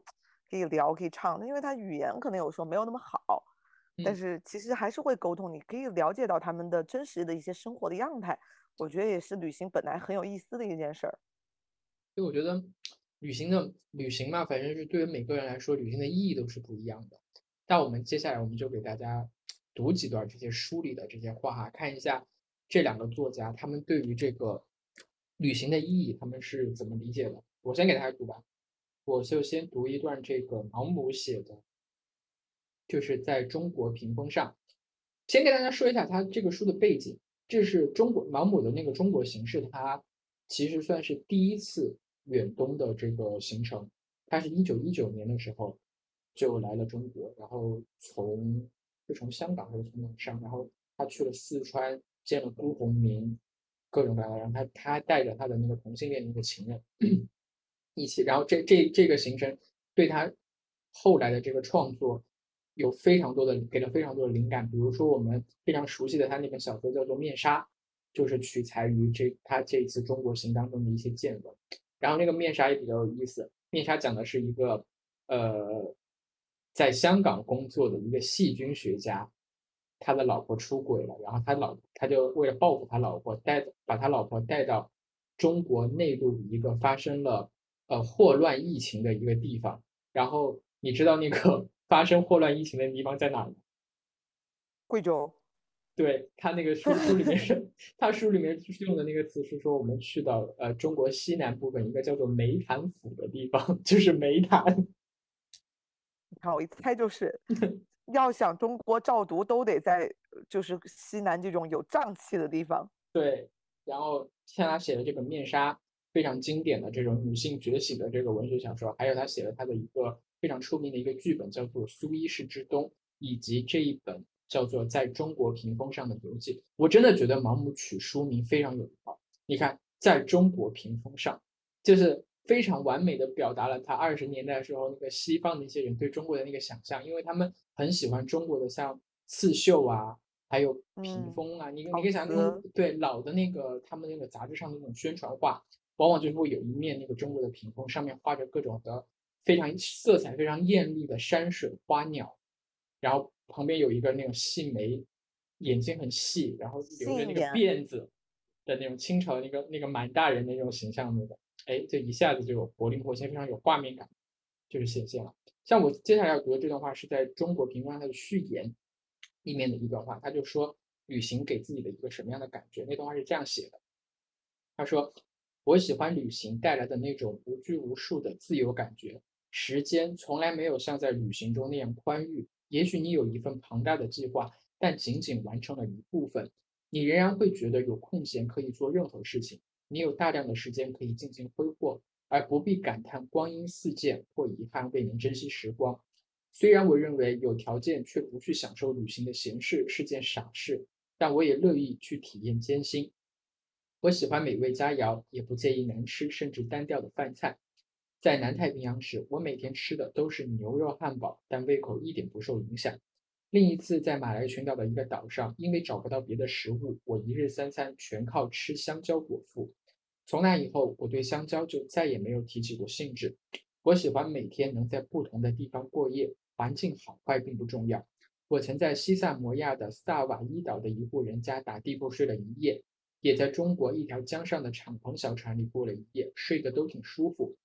B: 可以聊可以唱，因为他语言可能有时候没有那么好，但
C: 嗯
B: 是其实还是会沟通，你可以了解到他们的真实的一些生活的样态，我觉得也是旅行本来很有意思的一件事儿。
C: 所以我觉得旅行的旅行嘛，反正是对于每个人来说，旅行的意义都是不一样的。那我们接下来我们就给大家读几段这些书里的这些话哈，看一下这两个作家他们对于这个旅行的意义他们是怎么理解的。我先给大家读吧，我就先读一段这个毛姆写的，就是在中国屏风上。先给大家说一下他这个书的背景，这是中国毛姆的那个中国行式他其实算是第一次远东的这个行程。他是一九一九年的时候就来了中国，然后从是从香港还是从哪上，然后他去了四川，见了辜鸿铭，各种各样的，然后他他带着他的那个同性恋那个情人 一起，然后这这这个行程对他后来的这个创作有非常多的给了非常多的灵感，比如说我们非常熟悉的他那本小说叫做《面纱》，就是取材于这他这一次中国行当中的一些见闻。然后那个面纱也比较有意思，面纱讲的是一个呃在香港工作的一个细菌学家，他的老婆出轨了，然后他老他就为了报复他老婆，带把他老婆带到中国内陆一个发生了呃霍乱疫情的一个地方，然后你知道那个 发生霍乱疫情的地方在哪儿吗？
B: 贵州，
C: 对他那个书书里面是，他书里面就是用的那个词是说，我们去到呃中国西南部分一个叫做梅潭府的地方，就是梅潭。
B: 你看我一猜就是，要想中国照读都得在就是西南这种有瘴气的地方。
C: 对，然后像他写的这本《面纱》，非常经典的这种女性觉醒的这个文学小说，还有他写了他的一个非常出名的一个剧本，叫做《苏伊士之冬》，以及这一本叫做《在中国屏风上的游记》。我真的觉得盲目取书名非常有一套。你看，在中国屏风上，就是非常完美的表达了他二十年代的时候那个西方的一些人对中国的那个想象，因为他们很喜欢中国的像刺绣啊，还有屏
B: 嗯
C: 风啊，你你可以想那种对老的那个他们那个杂志上的那种宣传画，往往就是会有一面那个中国的屏风，上面画着各种的非常色彩非常艳丽的山水花鸟，然后旁边有一个那种细眉，眼睛很细，然后留着那个辫子的那种清朝那个那个满大人的那种形象那个，哎，这一下子就有活灵活现，非常有画面感，就是显现了。像我接下来要读的这段话是在中国屏风上它的序言里面的一段话，他就说旅行给自己的一个什么样的感觉？那段话是这样写的，他说：“我喜欢旅行带来的那种无拘无束的自由感觉，时间从来没有像在旅行中那样宽裕。也许你有一份庞大的计划，但仅仅完成了一部分，你仍然会觉得有空闲可以做任何事情。你有大量的时间可以尽情挥霍，而不必感叹光阴似箭或遗憾未能珍惜时光。虽然我认为有条件却不去享受旅行的闲适是件傻事，但我也乐意去体验艰辛。我喜欢美味佳肴，也不介意难吃甚至单调的饭菜。在南太平洋时，我每天吃的都是牛肉汉堡，但胃口一点不受影响。另一次在马来群岛的一个岛上，因为找不到别的食物，我一日三餐全靠吃香蕉果腹。从那以后，我对香蕉就再也没有提起过兴致。我喜欢每天能在不同的地方过夜，环境好坏并不重要。我曾在西萨摩亚的萨瓦伊岛的一户人家打地铺睡了一夜，也在中国一条江上的敞篷小船里过了一夜，睡得都挺舒服。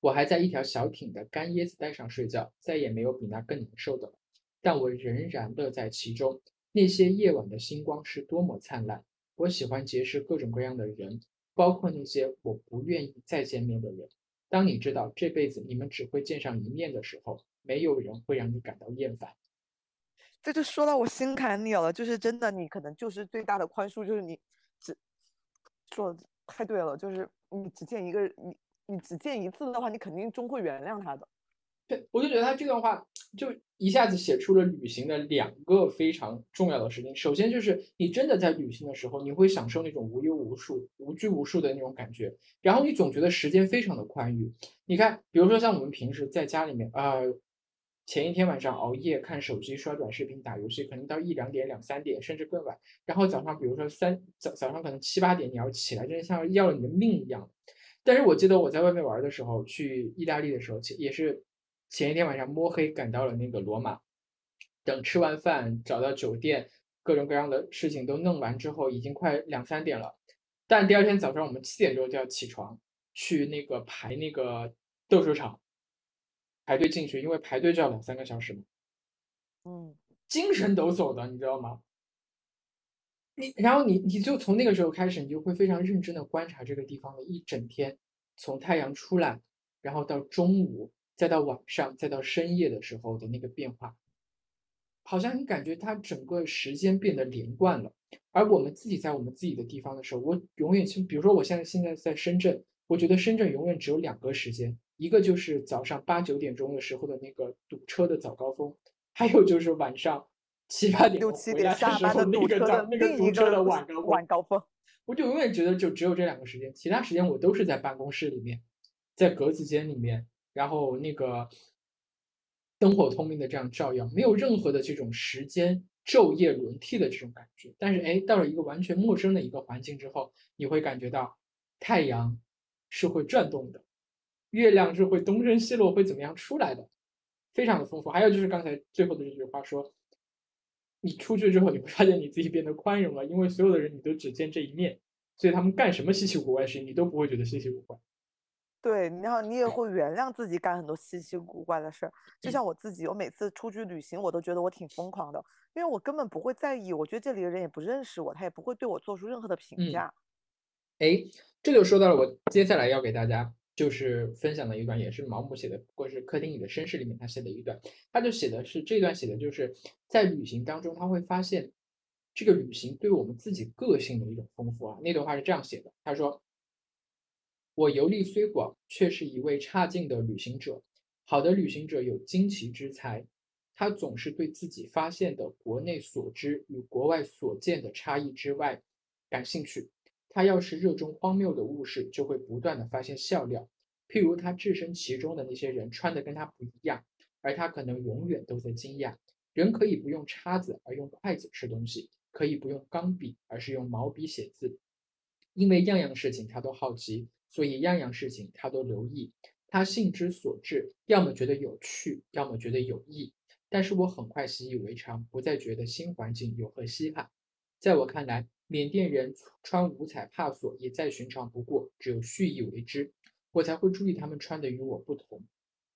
C: 我还在一条小艇的干椰子带上睡觉，再也没有比那更难受的了。但我仍然乐在其中。那些夜晚的星光是多么灿烂！我喜欢结识各种各样的人，包括那些我不愿意再见面的人。当你知道这辈子你们只会见上一面的时候，没有人会让你感到厌烦。
B: 这就说到我心坎里了，就是真的，你可能就是最大的宽恕，就是你只说的太对了，就是你只见一个你你只见一次的话，你肯定终会原谅他的。
C: 我就觉得他这段话就一下子写出了旅行的两个非常重要的事情。首先就是你真的在旅行的时候，你会享受那种无忧无束、无拘无束的那种感觉，然后你总觉得时间非常的宽裕。你看，比如说像我们平时在家里面啊，前一天晚上熬夜看手机、刷短视频、打游戏，可能到一两点、两三点，甚至更晚。然后早上，比如说三早早上可能七八点你要起来，真的像要了你的命一样。但是我记得我在外面玩的时候，去意大利的时候，也是。前一天晚上摸黑赶到了那个罗马，等吃完饭找到酒店，各种各样的事情都弄完之后，已经快两三点了。但第二天早上我们七点钟就要起床，去那个排那个斗兽场，排队进去，因为排队就要两三个小时嘛。
B: 嗯，
C: 精神抖擞的，你知道吗？你然后你你就从那个时候开始，你就会非常认真的观察这个地方的一整天，从太阳出来，然后到中午。再到晚上，再到深夜的时候的那个变化，好像你感觉它整个时间变得连贯了。而我们自己在我们自己的地方的时候，我永远就比如说我现在现在在深圳，我觉得深圳永远只有两个时间，一个就是早上八九点钟的时候的那个堵车的早高峰，还有就是晚上七八点
B: 六七点下班
C: 的那个早那个堵车的晚高
B: 晚高峰。
C: 我就永远觉得就只有这两个时间，其他时间我都是在办公室里面，在格子间里面。然后那个灯火通明的这样照耀，没有任何的这种时间昼夜轮替的这种感觉。但是哎，到了一个完全陌生的一个环境之后，你会感觉到太阳是会转动的，月亮是会东升西落，会怎么样出来的，非常的丰富。还有就是刚才最后的这句话说，你出去之后，你会发现你自己变得宽容了，因为所有的人你都只见这一面，所以他们干什么稀奇古怪的事情，你都不会觉得稀奇古怪。
B: 对，然后你也会原谅自己干很多稀奇古怪的事儿，就像我自己，我每次出去旅行，我都觉得我挺疯狂的，因为我根本不会在意，我觉得这里的人也不认识我，他也不会对我做出任何的评价。
C: 哎，这就说到了我接下来要给大家就是分享的一段，也是毛姆写的，不过是客厅里的绅士里面他写的一段，他就写的是这段写的就是在旅行当中他会发现这个旅行对我们自己个性的一种丰富啊。那段话是这样写的，他说。我游历虽广，却是一位差劲的旅行者。好的旅行者有惊奇之才，他总是对自己发现的国内所知与国外所见的差异之外感兴趣。他要是热衷荒谬的物事，就会不断的发现笑料。譬如他置身其中的那些人穿的跟他不一样，而他可能永远都在惊讶。人可以不用叉子而用筷子吃东西，可以不用钢笔而是用毛笔写字，因为样样事情他都好奇。所以样样事情他都留意，他兴之所至，要么觉得有趣，要么觉得有益。但是我很快习以为常，不再觉得新环境有何稀罕。在我看来，缅甸人穿五彩帕索也再寻常不过，只有蓄意为之，我才会注意他们穿的与我不同。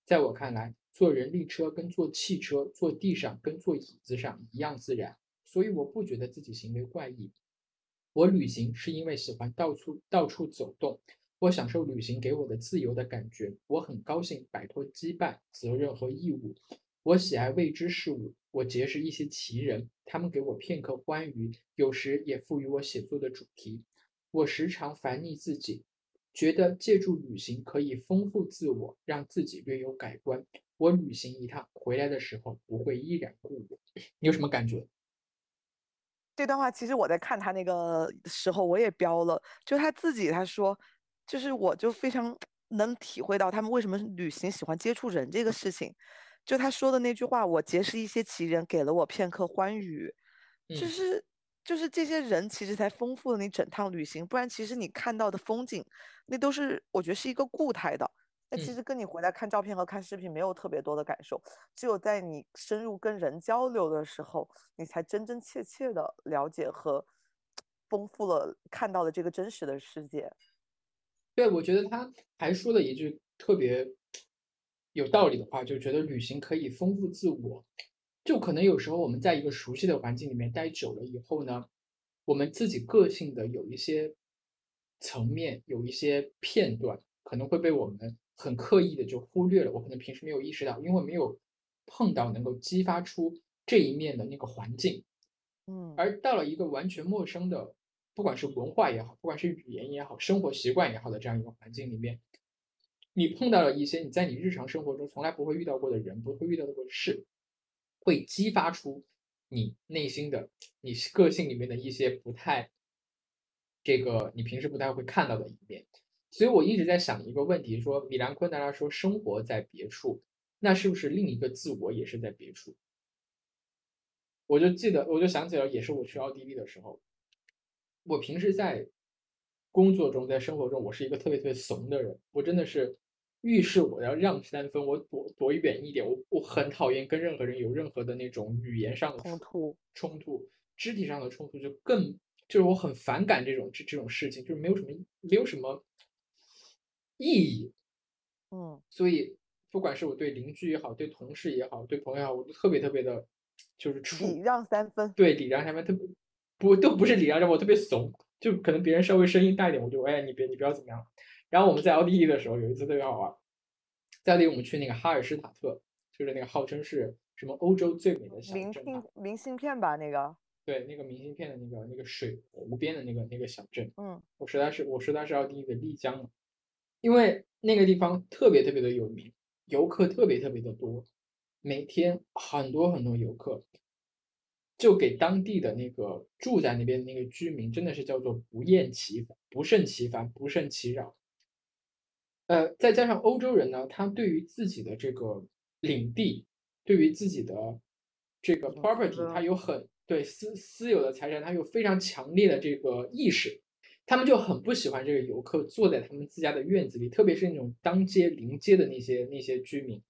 C: 在我看来，坐人力车跟坐汽车、坐地上跟坐椅子上一样自然，所以我不觉得自己行为怪异。我旅行是因为喜欢到处到处走动。我享受旅行给我的自由的感觉，我很高兴摆脱羁绊、责任和义务。我喜爱未知事物，我结识一些奇人，他们给我片刻欢愉，有时也赋予我写作的主题。我时常烦腻自己，觉得借助旅行可以丰富自我，让自己略有改观。我旅行一趟回来的时候不会依然故我。你有什么感觉？
B: 这段话其实我在看他那个时候我也标了，就他自己他说。就是我就非常能体会到他们为什么旅行喜欢接触人这个事情，就他说的那句话，我结识一些奇人，给了我片刻欢愉，就是就是这些人其实才丰富了你整趟旅行，不然其实你看到的风景，那都是我觉得是一个固态的，那其实跟你回来看照片和看视频没有特别多的感受，只有在你深入跟人交流的时候，你才真真切切的了解和丰富了看到的这个真实的世界。
C: 对，我觉得他还说了一句特别有道理的话，就觉得旅行可以丰富自我。就可能有时候我们在一个熟悉的环境里面待久了以后呢，我们自己个性的有一些层面，有一些片段，可能会被我们很刻意的就忽略了。我可能平时没有意识到，因为没有碰到能够激发出这一面的那个环境。
B: 嗯，
C: 而到了一个完全陌生的，不管是文化也好，不管是语言也好，生活习惯也好的这样一个环境里面，你碰到了一些你在你日常生活中从来不会遇到过的人，不会遇到过的事，会激发出你内心的、你个性里面的一些不太，这个你平时不太会看到的一面。所以我一直在想一个问题：说米兰昆德拉说生活在别处，那是不是另一个自我也是在别处？我就记得，我就想起了，也是我去奥地利的时候，我平时在工作中，在生活中，我是一个特别特别怂的人。我真的是遇事我要让三分，我躲躲远一点。我我很讨厌跟任何人有任何的那种语言上的
B: 冲突，
C: 冲突，肢体上的冲突就更就是我很反感这种这这种事情，就是没有什么没有什么意义。
B: 嗯，
C: 所以不管是我对邻居也好，对同事也好，对朋友也好，我都特别特别的。就是
B: 礼让三分，
C: 对礼让三分，特别不都不是礼让，让我特别怂，就可能别人稍微声音大一点，我就哎你别你不要怎么样。然后我们在奥地利的时候有一次特别好玩，在奥地利我们去那个哈尔施塔特，就是那个号称是什么欧洲最美的小镇，
B: 明信明信片吧那个，
C: 对那个明信片的那个那个水湖边的那个那个小镇，
B: 嗯，
C: 我实在是我实在是奥地利的丽江了，因为那个地方特别特别的有名，游客特别特别的多。每天很多很多游客，就给当地的那个住在那边的那个居民，真的是叫做不厌其烦、不胜其烦、不胜其扰。呃，再加上欧洲人呢，他对于自己的这个领地，对于自己的这个 property，他有很对私私有的财产，他有非常强烈的这个意识，他们就很不喜欢这个游客坐在他们自家的院子里，特别是那种当街临街的那些那些居民。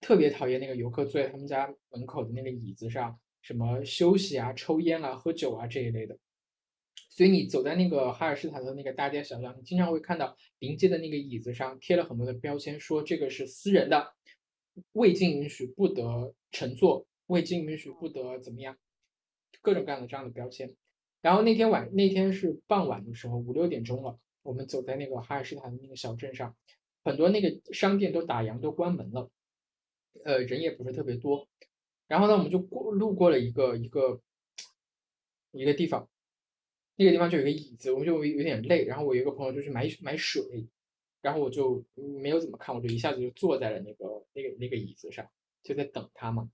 C: 特别讨厌那个游客坐在他们家门口的那个椅子上，什么休息啊、抽烟啊、喝酒啊这一类的。所以你走在那个哈尔施塔特那个大街小巷，你经常会看到临街的那个椅子上贴了很多的标签，说这个是私人的，未经允许不得乘坐，未经允许不得怎么样，各种各样的这样的标签。然后那天晚那天是傍晚的时候，五六点钟了，我们走在那个哈尔施塔的那个小镇上，很多那个商店都打烊都关门了。呃，人也不是特别多，然后呢，我们就过路过了一个一个一个地方，那个地方就有个椅子，我们就有点累，然后我有一个朋友就去买买水，然后我就没有怎么看，我就一下子就坐在了那个那个那个椅子上，就在等他嘛。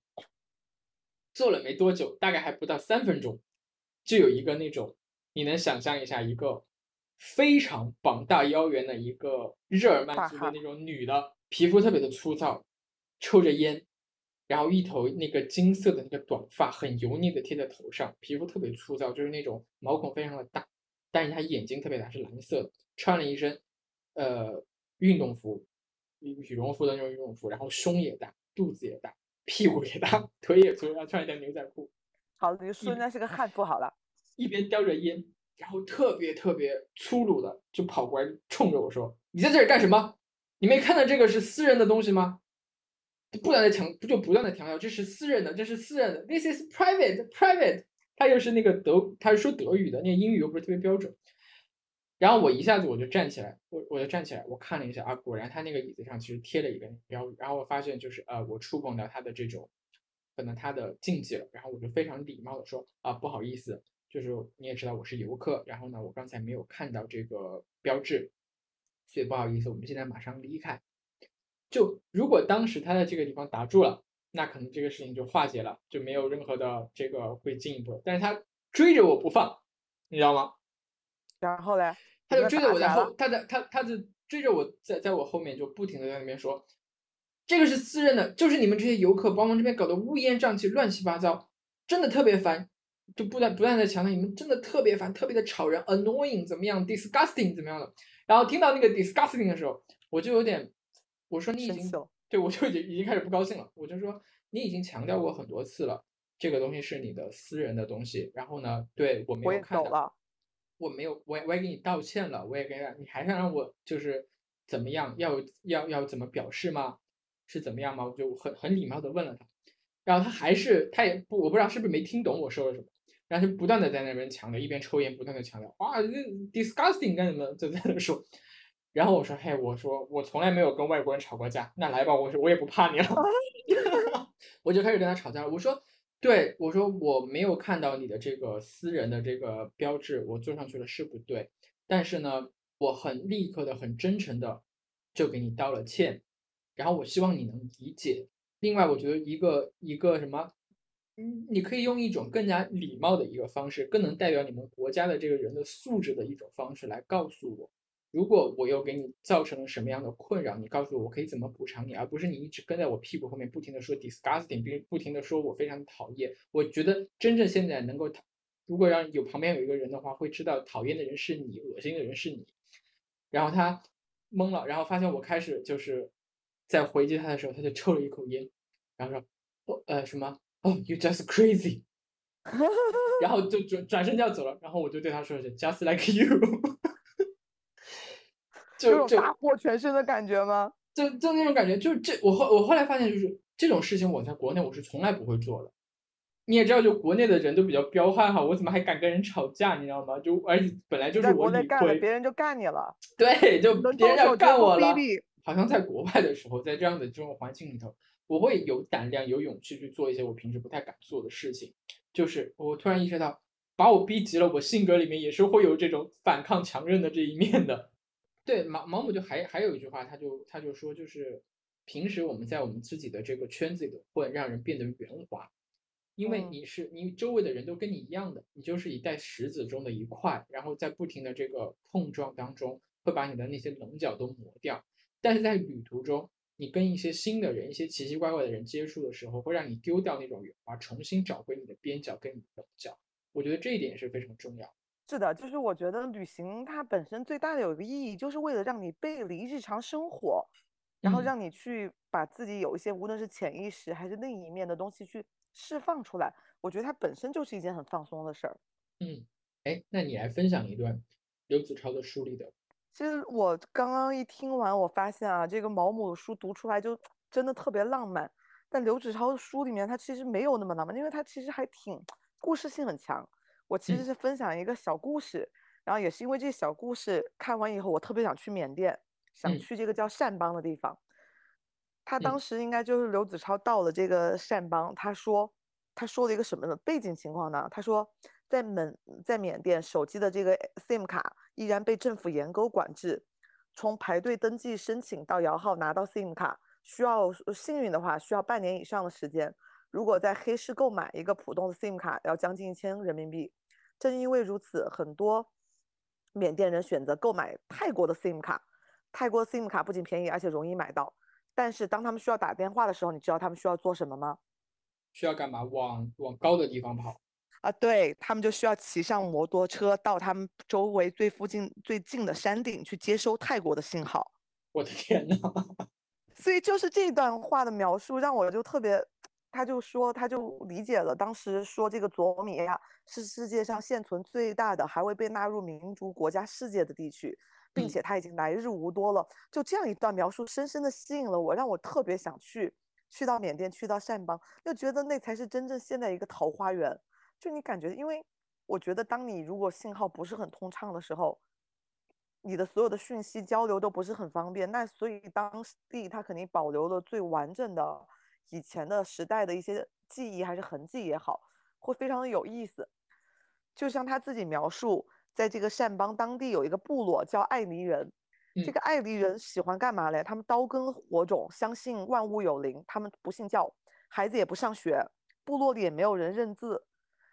C: 坐了没多久，大概还不到三分钟，就有一个那种你能想象一下，一个非常膀大腰圆的一个日耳曼族的那种女的，皮肤特别的粗糙。抽着烟，然后一头那个金色的那个短发，很油腻的贴在头上，皮肤特别粗糙，就是那种毛孔非常的大，但是他眼睛特别大，是蓝色的，穿了一身呃运动服，羽羽绒服的那种运动服，然后胸也大，肚子也大，屁股也大，腿也粗，然后穿一条牛仔裤。
B: 好了，你说应该是个汉服好了。
C: 一边叼着烟，然后特别特别粗鲁的就跑过来，冲着我说：“你在这里干什么？你没看到这个是私人的东西吗？”不断的强，就不断的强调这是私人的，这是私人的，this is private private。他又是那个德，他是说德语的，那个英语又不是特别标准。然后我一下子我就站起来，我我就站起来，我看了一下啊，果然他那个椅子上其实贴了一个标语。然后我发现就是呃，我触碰到他的这种可能他的禁忌了。然后我就非常礼貌的说啊，不好意思，就是你也知道我是游客，然后呢，我刚才没有看到这个标志，所以不好意思，我们现在马上离开。就如果当时他在这个地方打住了，那可能这个事情就化解了，就没有任何的这个会进一步。但是他追着我不放，你知道吗？
B: 然后嘞，
C: 他就追着我在后，他在他他就追着我在在我后面就不停的在那边说，这个是私人的，就是你们这些游客把我们这边搞得乌烟瘴气、乱七八糟，真的特别烦，就不断不断的强调你们真的特别烦，特别的吵人，annoying 怎么样，disgusting 怎么样的。然后听到那个 disgusting 的时候，我就有点。我说你已经对我就已经已经开始不高兴了。我就说你已经强调过很多次了，这个东西是你的私人的东西。然后呢，对我没有看到，我没有，我也我也给你道歉了，我也给你，你还想让我就是怎么样，要要要怎么表示吗？是怎么样吗？我就很很礼貌的问了他，然后他还是他也不我不知道是不是没听懂我说了什么，然后就不断的在那边强调，一边抽烟不断的强调，哇，这 disgusting 干什么？就在那说。然后我说，嘿，我说我从来没有跟外国人吵过架，那来吧，我说我也不怕你了，我就开始跟他吵架。我说，对我说我没有看到你的这个私人的这个标志，我坐上去了是不对，但是呢，我很立刻的、很真诚的就给你道了歉，然后我希望你能理解。另外，我觉得一个一个什么，嗯，你可以用一种更加礼貌的一个方式，更能代表你们国家的这个人的素质的一种方式来告诉我。如果我又给你造成了什么样的困扰，你告诉我，我可以怎么补偿你，而不是你一直跟在我屁股后面不停的说 disgusting，并不停的说我非常讨厌。我觉得真正现在能够，如果让有旁边有一个人的话，会知道讨厌的人是你，恶心的人是你。然后他懵了，然后发现我开始就是在回击他的时候，他就抽了一口烟，然后说，哦呃什么，哦 you just crazy，然后就转转身就要走了，然后我就对他说是 just like you。
B: 就大获全胜的感觉吗？
C: 就就那种感觉，就是这我后我后来发现，就是这种事情我在国内我是从来不会做的。你也知道，就国内的人都比较彪悍哈，我怎么还敢跟人吵架？你知道吗？就而且本来就是我理亏，
B: 别人就干你了。
C: 对，就别人要干我了。好像在国外的时候，在这样的这种环境里头，我会有胆量、有勇气去做一些我平时不太敢做的事情。就是我突然意识到，把我逼急了，我性格里面也是会有这种反抗强韧的这一面的。对毛毛姆就还还有一句话，他就他就说，就是平时我们在我们自己的这个圈子里的混，让人变得圆滑，因为你是你周围的人都跟你一样的，你就是一袋石子中的一块，然后在不停的这个碰撞当中，会把你的那些棱角都磨掉。但是在旅途中，你跟一些新的人、一些奇奇怪怪的人接触的时候，会让你丢掉那种圆滑，重新找回你的边角跟你的棱角。我觉得这一点是非常重要。
B: 是的，就是我觉得旅行它本身最大的有一个意义，就是为了让你背离日常生活，然后让你去把自己有一些无论是潜意识还是另一面的东西去释放出来。我觉得它本身就是一件很放松的事儿。
C: 嗯，哎，那你来分享一段刘子超的书里的。
B: 其实我刚刚一听完，我发现啊，这个毛姆的书读出来就真的特别浪漫，但刘子超的书里面他其实没有那么浪漫，因为他其实还挺故事性很强。我其实是分享一个小故事，然后也是因为这小故事看完以后，我特别想去缅甸，想去这个叫善邦的地方。他当时应该就是刘子超到了这个善邦，他说他说了一个什么的背景情况呢？他说在缅在缅甸手机的这个 SIM 卡依然被政府严格管制，从排队登记申请到摇号拿到 SIM 卡，需要幸运的话需要半年以上的时间。如果在黑市购买一个普通的 SIM 卡，要将近一千人民币。正因为如此，很多缅甸人选择购买泰国的 SIM 卡。泰国 SIM 卡不仅便宜，而且容易买到。但是当他们需要打电话的时候，你知道他们需要做什么吗？
C: 需要干嘛？往往高的地方跑
B: 啊！对他们就需要骑上摩托车到他们周围最附近最近的山顶去接收泰国的信号。
C: 我的天呐！
B: 所以就是这段话的描述，让我就特别。他就说，他就理解了当时说这个佐米亚是世界上现存最大的还未被纳入民族国家世界的地区，并且他已经来日无多了。就这样一段描述，深深的吸引了我，让我特别想去，去到缅甸，去到善邦，又觉得那才是真正现在一个桃花源。就你感觉，因为我觉得，当你如果信号不是很通畅的时候，你的所有的讯息交流都不是很方便。那所以当地它肯定保留了最完整的。以前的时代的一些记忆还是痕迹也好，会非常的有意思。就像他自己描述，在这个善邦当地有一个部落叫艾尼人，这个艾尼人喜欢干嘛嘞？他们刀耕火种，相信万物有灵，他们不信教，孩子也不上学，部落里也没有人认字。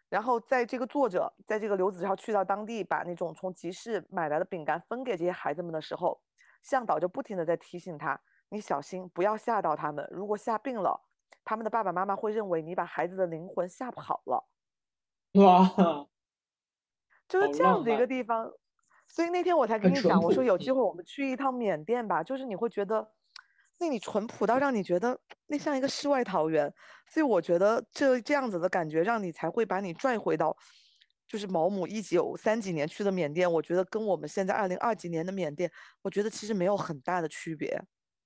B: 然后在这个作者，在这个刘子超去到当地，把那种从集市买来的饼干分给这些孩子们的时候，向导就不停的在提醒他。你小心，不要吓到他们。如果吓病了，他们的爸爸妈妈会认为你把孩子的灵魂吓跑了。
C: 哇，
B: 就是这样子一个地方。所以那天我才跟你讲，我说有机会我们去一趟缅甸吧。就是你会觉得，那里淳朴到让你觉得那像一个世外桃源。所以我觉得这这样子的感觉，让你才会把你拽回到，就是毛姆一九三几年去的缅甸。我觉得跟我们现在二零二几年的缅甸，我觉得其实没有很大的区别。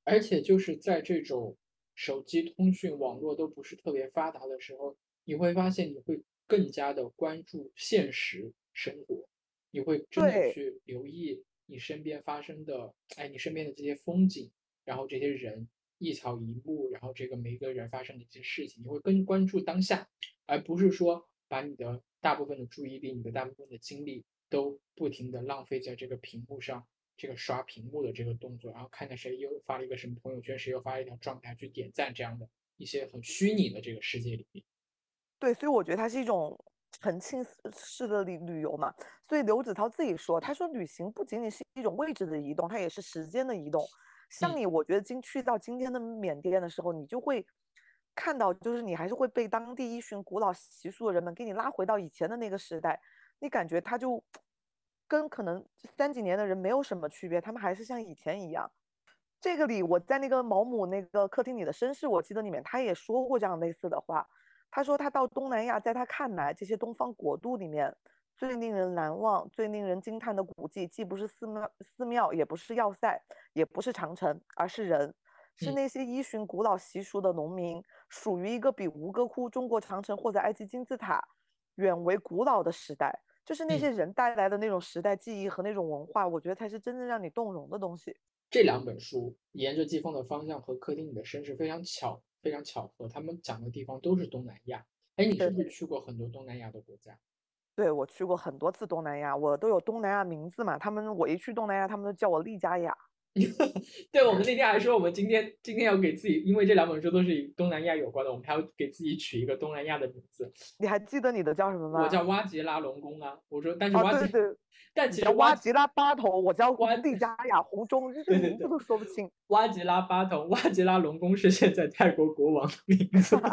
C: 而且就是在这种手机通讯网络都不是特别发达的时候，你会发现你会更加的关注现实生活，你会真的去留意你身边发生的，哎，你身边的这些风景，然后这些人一草一木，然后这个每一个人发生的一些事情，你会更关注当下，而不是说把你的大部分的注意力、你的大部分的精力都不停的浪费在这个屏幕上，这个刷屏幕的这个动作，然后看看谁又发了一个什么朋友圈，谁又发了一条状态去点赞这样的一些很虚拟的这个世界里面。
B: 对，所以我觉得它是一种沉浸式式的旅旅游嘛。所以刘子涛自己说，他说旅行不仅仅是一种位置的移动，它也是时间的移动。像
C: 嗯
B: 你，我觉得今去到今天的缅甸的时候，你就会看到，就是你还是会被当地一群古老习俗的人们给你拉回到以前的那个时代，你感觉他就跟可能三几年的人没有什么区别，他们还是像以前一样。这个里我在那个毛姆那个客厅里的绅士，我记得里面他也说过这样类似的话。他说他到东南亚，在他看来，这些东方国度里面最令人难忘、最令人惊叹的古迹，既不是寺庙，寺庙也不是要塞，也不是长城，而是人，是
C: 嗯
B: 那些依循古老习俗的农民，属于一个比吴哥窟、中国长城或者埃及金字塔远为古老的时代。就是那
C: 嗯
B: 些人带来的那种时代记忆和那种文化，我觉得才是真正让你动容的东西。
C: 这两本书沿着季风的方向和客厅里的绅士非常巧，非常巧合，他们讲的地方都是东南亚。哎，你是不是去过很多东南亚的国家？
B: 对，我去过很多次东南亚，我都有东南亚名字嘛。他们我一去东南亚，他们都叫我丽佳雅。
C: 对，我们那天还说，我们今天今天要给自己，因为这两本书都是与东南亚有关的，我们还要给自己取一个东南亚的名字。
B: 你还记得你的叫什么吗？
C: 我叫哇吉拉龙宫啊，我说，但是
B: 哦，
C: 哇吉，
B: 对对，
C: 但
B: 你
C: 其实哇
B: 吉拉巴头，我叫
C: 哇
B: 丽佳雅红中，这
C: 对对对
B: 名字都说不清。
C: 哇吉拉巴头、哇吉拉龙宫是现在泰国国王的名字。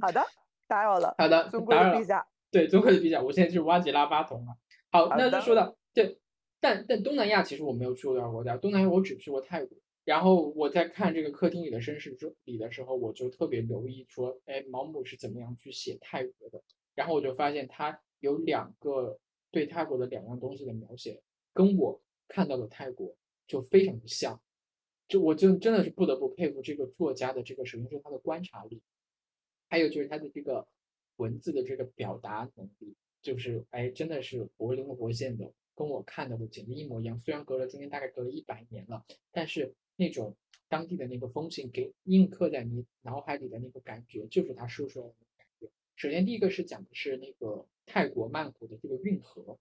B: 好的，打扰了，
C: 好的，
B: 尊贵。的陛下。
C: 对，尊贵的陛下，我现在就是哇吉拉巴童啊。好，那就说到对，但但东南亚其实我没有去过多少国家，东南亚我只去过泰国。然后我在看这个客厅里的绅士之里的时候，我就特别留意说，哎，毛姆是怎么样去写泰国的。然后我就发现他有两个对泰国的两样东西的描写，跟我看到的泰国就非常的像。就我就真的是不得不佩服这个作家的这个，首先是他的观察力，还有就是他的这个文字的这个表达能力，就是哎，真的是活灵活现的，跟我看到的简直一模一样。虽然隔了中间大概隔了一百年了，但是那种当地的那个风情给印刻在你脑海里的那个感觉，就是他说出来的那个感觉。首先第一个是讲的是那个泰国曼谷的这个运河，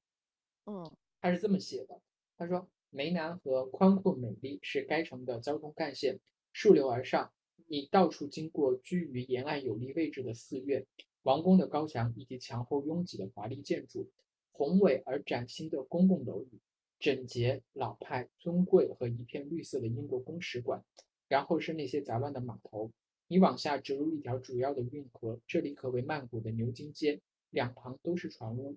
B: 嗯
C: 他是这么写的，他说湄南河宽阔美丽，是该城的交通干线，溯流而上。你到处经过居于沿岸有利位置的寺院、王宫的高墙以及墙后拥挤的华丽建筑，宏伟而崭新的公共楼宇，整洁、老派、尊贵和一片绿色的英国公使馆，然后是那些杂乱的码头。你往下直入一条主要的运河，这里可为曼谷的牛津街，两旁都是船屋，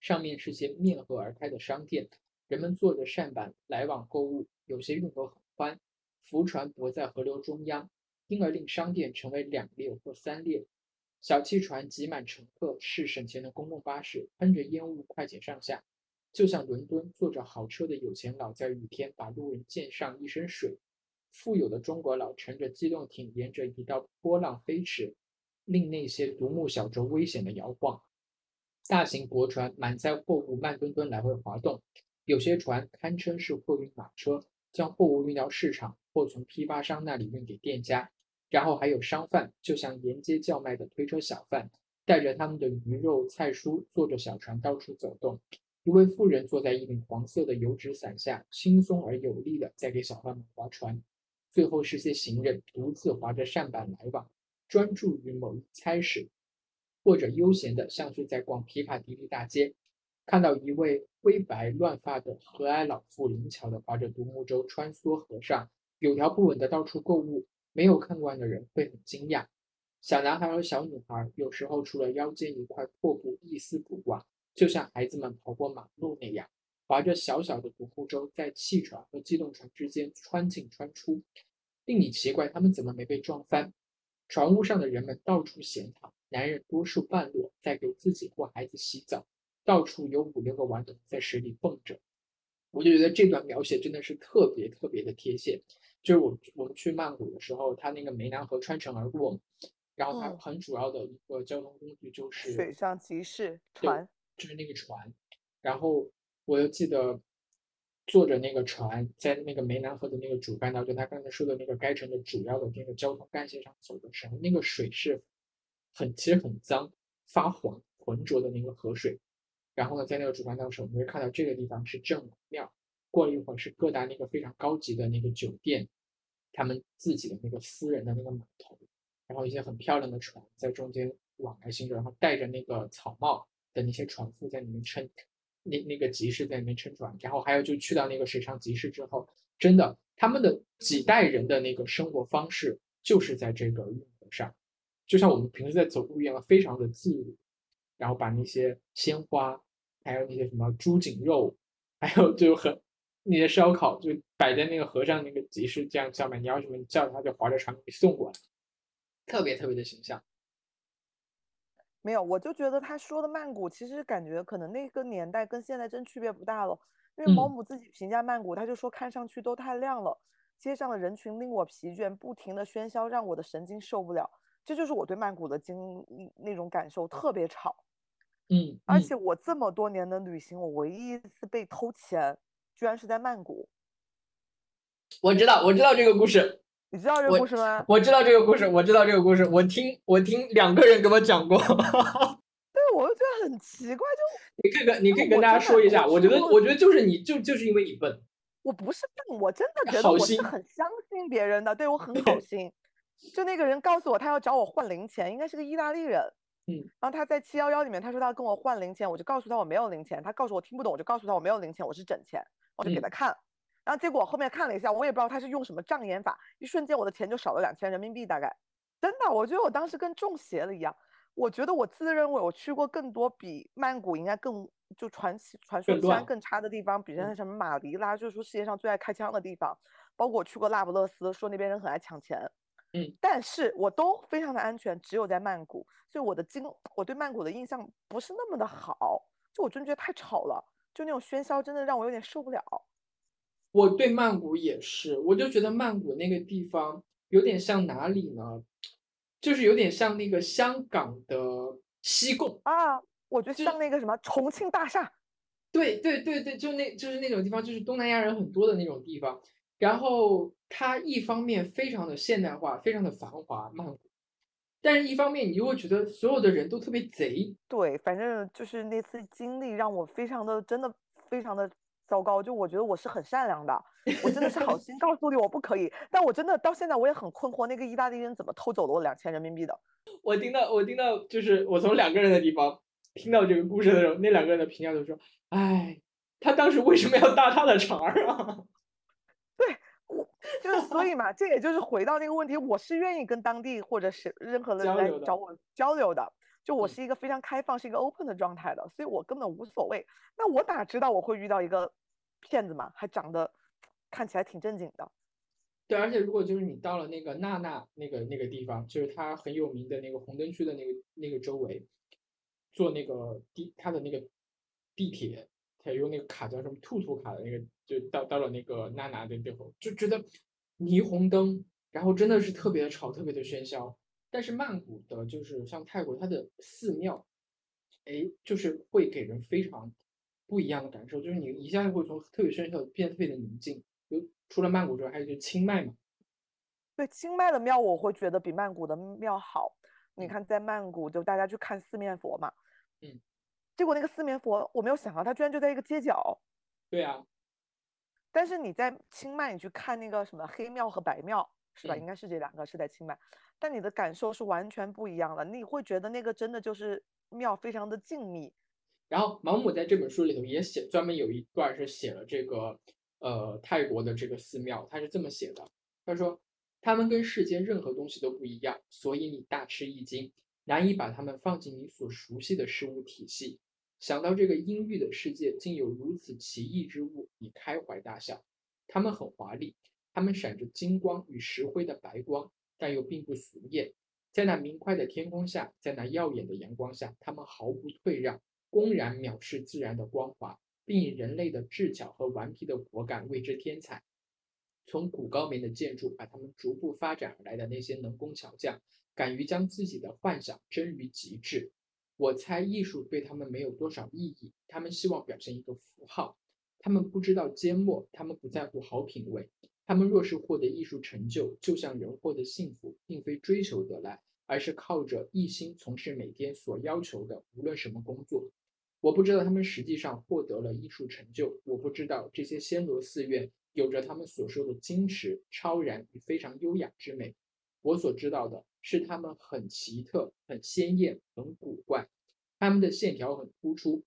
C: 上面是些面河而开的商店，人们坐着扇板来往购物。有些运河很宽，浮船泊在河流中央，因而令商店成为两列或三列。小汽船挤满乘客，是省钱的公共巴士，喷着烟雾快捷上下，就像伦敦坐着豪车的有钱佬在雨天把路人溅上一身水。富有的中国佬乘着机动艇沿着一道波浪飞驰，令那些独木小舟危险的摇晃。大型驳船满载货物，慢吞吞来回滑动。有些船堪称是货运马车，将货物运到市场，或从批发商那里运给店家。然后还有商贩，就像沿街叫卖的推车小贩，带着他们的鱼肉菜蔬，坐着小船到处走动。一位妇人坐在一顶黄色的油纸伞下，轻松而有力地在给小贩们划船。最后是些行人独自划着扇板来往，专注于某一差事，或者悠闲的像是在逛皮卡迪利大街。看到一位灰白乱发的和蔼老妇灵巧地划着独木舟穿梭河上，有条不紊地到处购物。没有看惯的人会很惊讶。小男孩和小女孩有时候除了腰间一块破布一丝不挂，就像孩子们跑过马路那样，划着小小的独木舟在汽船和机动船之间穿进穿出，令你奇怪他们怎么没被撞翻。船屋上的人们到处闲躺，男人多数半裸，在给自己或孩子洗澡，到处有五六个顽童在水里蹦着。我就觉得这段描写真的是特别特别的贴切。就是我我们去曼谷的时候，它那个湄南河穿城而过，然后它
B: 嗯
C: 很主要的一个交通工具就是
B: 水上集市船，
C: 就是那个船，然后我又记得坐着那个船在那个湄南河的那个主干道，就他刚才说的那个该城的主要的那个交通干线上走的时候，那个水是很其实很脏、发黄、浑浊的那个河水。然后呢，在那个主干道上，我们会看到这个地方是正王庙，过了一会儿是各大那个非常高级的那个酒店，他们自己的那个私人的那个码头，然后一些很漂亮的船在中间往来行走，然后戴着那个草帽的那些船夫在里面撑，那那个集市在里面撑船，然后还有就去到那个水上集市之后，真的他们的几代人的那个生活方式就是在这个运河上，就像我们平时在走路一样，非常的自如，然后把那些鲜花，还有那些什么猪颈肉，还有就很那些烧烤就摆在那个河上那个集市这样叫卖，你要什么你叫他就划着船给你送过来，特别特别的形象。
B: 没有，我就觉得他说的曼谷，其实感觉可能那个年代跟现在真区别不大了。因为毛
C: 嗯
B: 姆自己评价曼谷，他就说看上去都太亮了，街上的人群令我疲倦，不停的喧嚣让我的神经受不了。这就是我对曼谷的经那种感受，特别吵。
C: 嗯，嗯
B: 而且我这么多年的旅行，我唯一一次被偷钱，居然是在曼谷。
C: 我知道，我知道这个故事，
B: 你知道这个故事吗？
C: 我知道这个故事，我知道这个故事，我听我听两个人给我讲过。
B: 对，我就觉得很奇怪，就
C: 你可以跟你可以跟大家说一下，
B: 我
C: 我觉得我觉得就是你就就是因为你笨，
B: 我不是笨，我真的觉得我是很相信别人的，对我很 好心。就那个人告诉我他要找我换零钱，应该是个意大利人。
C: 嗯，
B: 然后他在七幺幺里面他说他要跟我换零钱，我就告诉他我没有零钱，他告诉我听不懂，我就告诉他我没有零钱，我是整钱，我就给
C: 嗯
B: 他看。然后结果后面看了一下，我也不知道他是用什么障眼法，一瞬间我的钱就少了两千人民币，大概。真的，我觉得我当时跟中邪了一样。我觉得我自认为我去过更多比曼谷应该更就传奇传说
C: 更乱
B: 治安更差的地方，比如像
C: 嗯
B: 什么马尼拉，就是说世界上最爱开枪的地方，包括我去过那不勒斯，说那边人很爱抢钱。
C: 嗯，
B: 但是我都非常的安全，只有在曼谷，所以我的经我对曼谷的印象不是那么的好，就我真觉得太吵了，就那种喧嚣真的让我有点受不了。
C: 我对曼谷也是，我就觉得曼谷那个地方有点像哪里呢？就是有点像那个香港的西贡。
B: 啊，我觉得像那个什么重庆大厦，
C: 对对对对，就那就是那种地方，就是东南亚人很多的那种地方。然后它一方面非常的现代化，非常的繁华，曼谷，但是一方面你又会觉得所有的人都特别贼。
B: 对，反正就是那次经历让我非常的真的非常的糟糕，就我觉得我是很善良的，我真的是好心告诉你我不可以，但我真的到现在我也很困惑，那个意大利人怎么偷走了我两千人民币的？
C: 我听到我听到就是我从两个人的地方听到这个故事的时候，那两个人的评价都说：“哎，他当时为什么要搭他的茬儿啊？”
B: 就是所以嘛，这也就是回到那个问题，我是愿意跟当地或者是任何人来找我交流的，就我
C: 嗯
B: 是一个非常开放、是一个 open 的状态的，所以我根本无所谓。那我哪知道我会遇到一个骗子嘛，还长得看起来挺正经的。
C: 对，而且如果就是你到了那个娜娜那个那个地方，就是它很有名的那个红灯区的那个那个周围，坐那个地它的那个地铁，它用那个卡叫什么兔兔卡的那个，就到到了那个娜娜的最后，就觉得霓虹灯，然后真的是特别的吵，特别的喧嚣。但是曼谷的，就是像泰国，它的寺庙，哎，就是会给人非常不一样的感受，就是你一下就会从特别喧嚣变得特别的宁静。就除了曼谷之外，还有就是清迈嘛。
B: 对，清迈的庙我会觉得比曼谷的庙好。你
C: 嗯
B: 看，在曼谷就大家去看四面佛嘛，
C: 嗯，
B: 结果那个四面佛我没有想到它居然就在一个街角。
C: 对啊，
B: 但是你在清迈，你去看那个什么黑庙和白庙，是吧？
C: 嗯
B: 应该是这两个是在清迈，但你的感受是完全不一样的。你会觉得那个真的就是庙非常的静谧。
C: 然后毛姆在这本书里头也写，专门有一段是写了这个呃泰国的这个寺庙，他是这么写的，他说他们跟世间任何东西都不一样，所以你大吃一惊，难以把它们放进你所熟悉的事物体系。想到这个阴郁的世界竟有如此奇异之物，你开怀大笑。它们很华丽，它们闪着金光与石灰的白光，但又并不俗艳。在那明快的天空下，在那耀眼的阳光下，它们毫不退让，公然藐视自然的光华，并以人类的智巧和顽皮的果敢为之添彩。从古高棉的建筑把它们逐步发展而来的那些能工巧匠，敢于将自己的幻想臻于极致。我猜艺术对他们没有多少意义，他们希望表现一个符号。他们不知道缄默，他们不在乎好品味。他们若是获得艺术成就，就像人获得幸福，并非追求得来，而是靠着一心从事每天所要求的无论什么工作。我不知道他们实际上获得了艺术成就，我不知道这些暹罗寺院有着他们所说的矜持、超然与非常优雅之美。我所知道的是，他们很奇特、很鲜艳、很古怪，他们的线条很突出，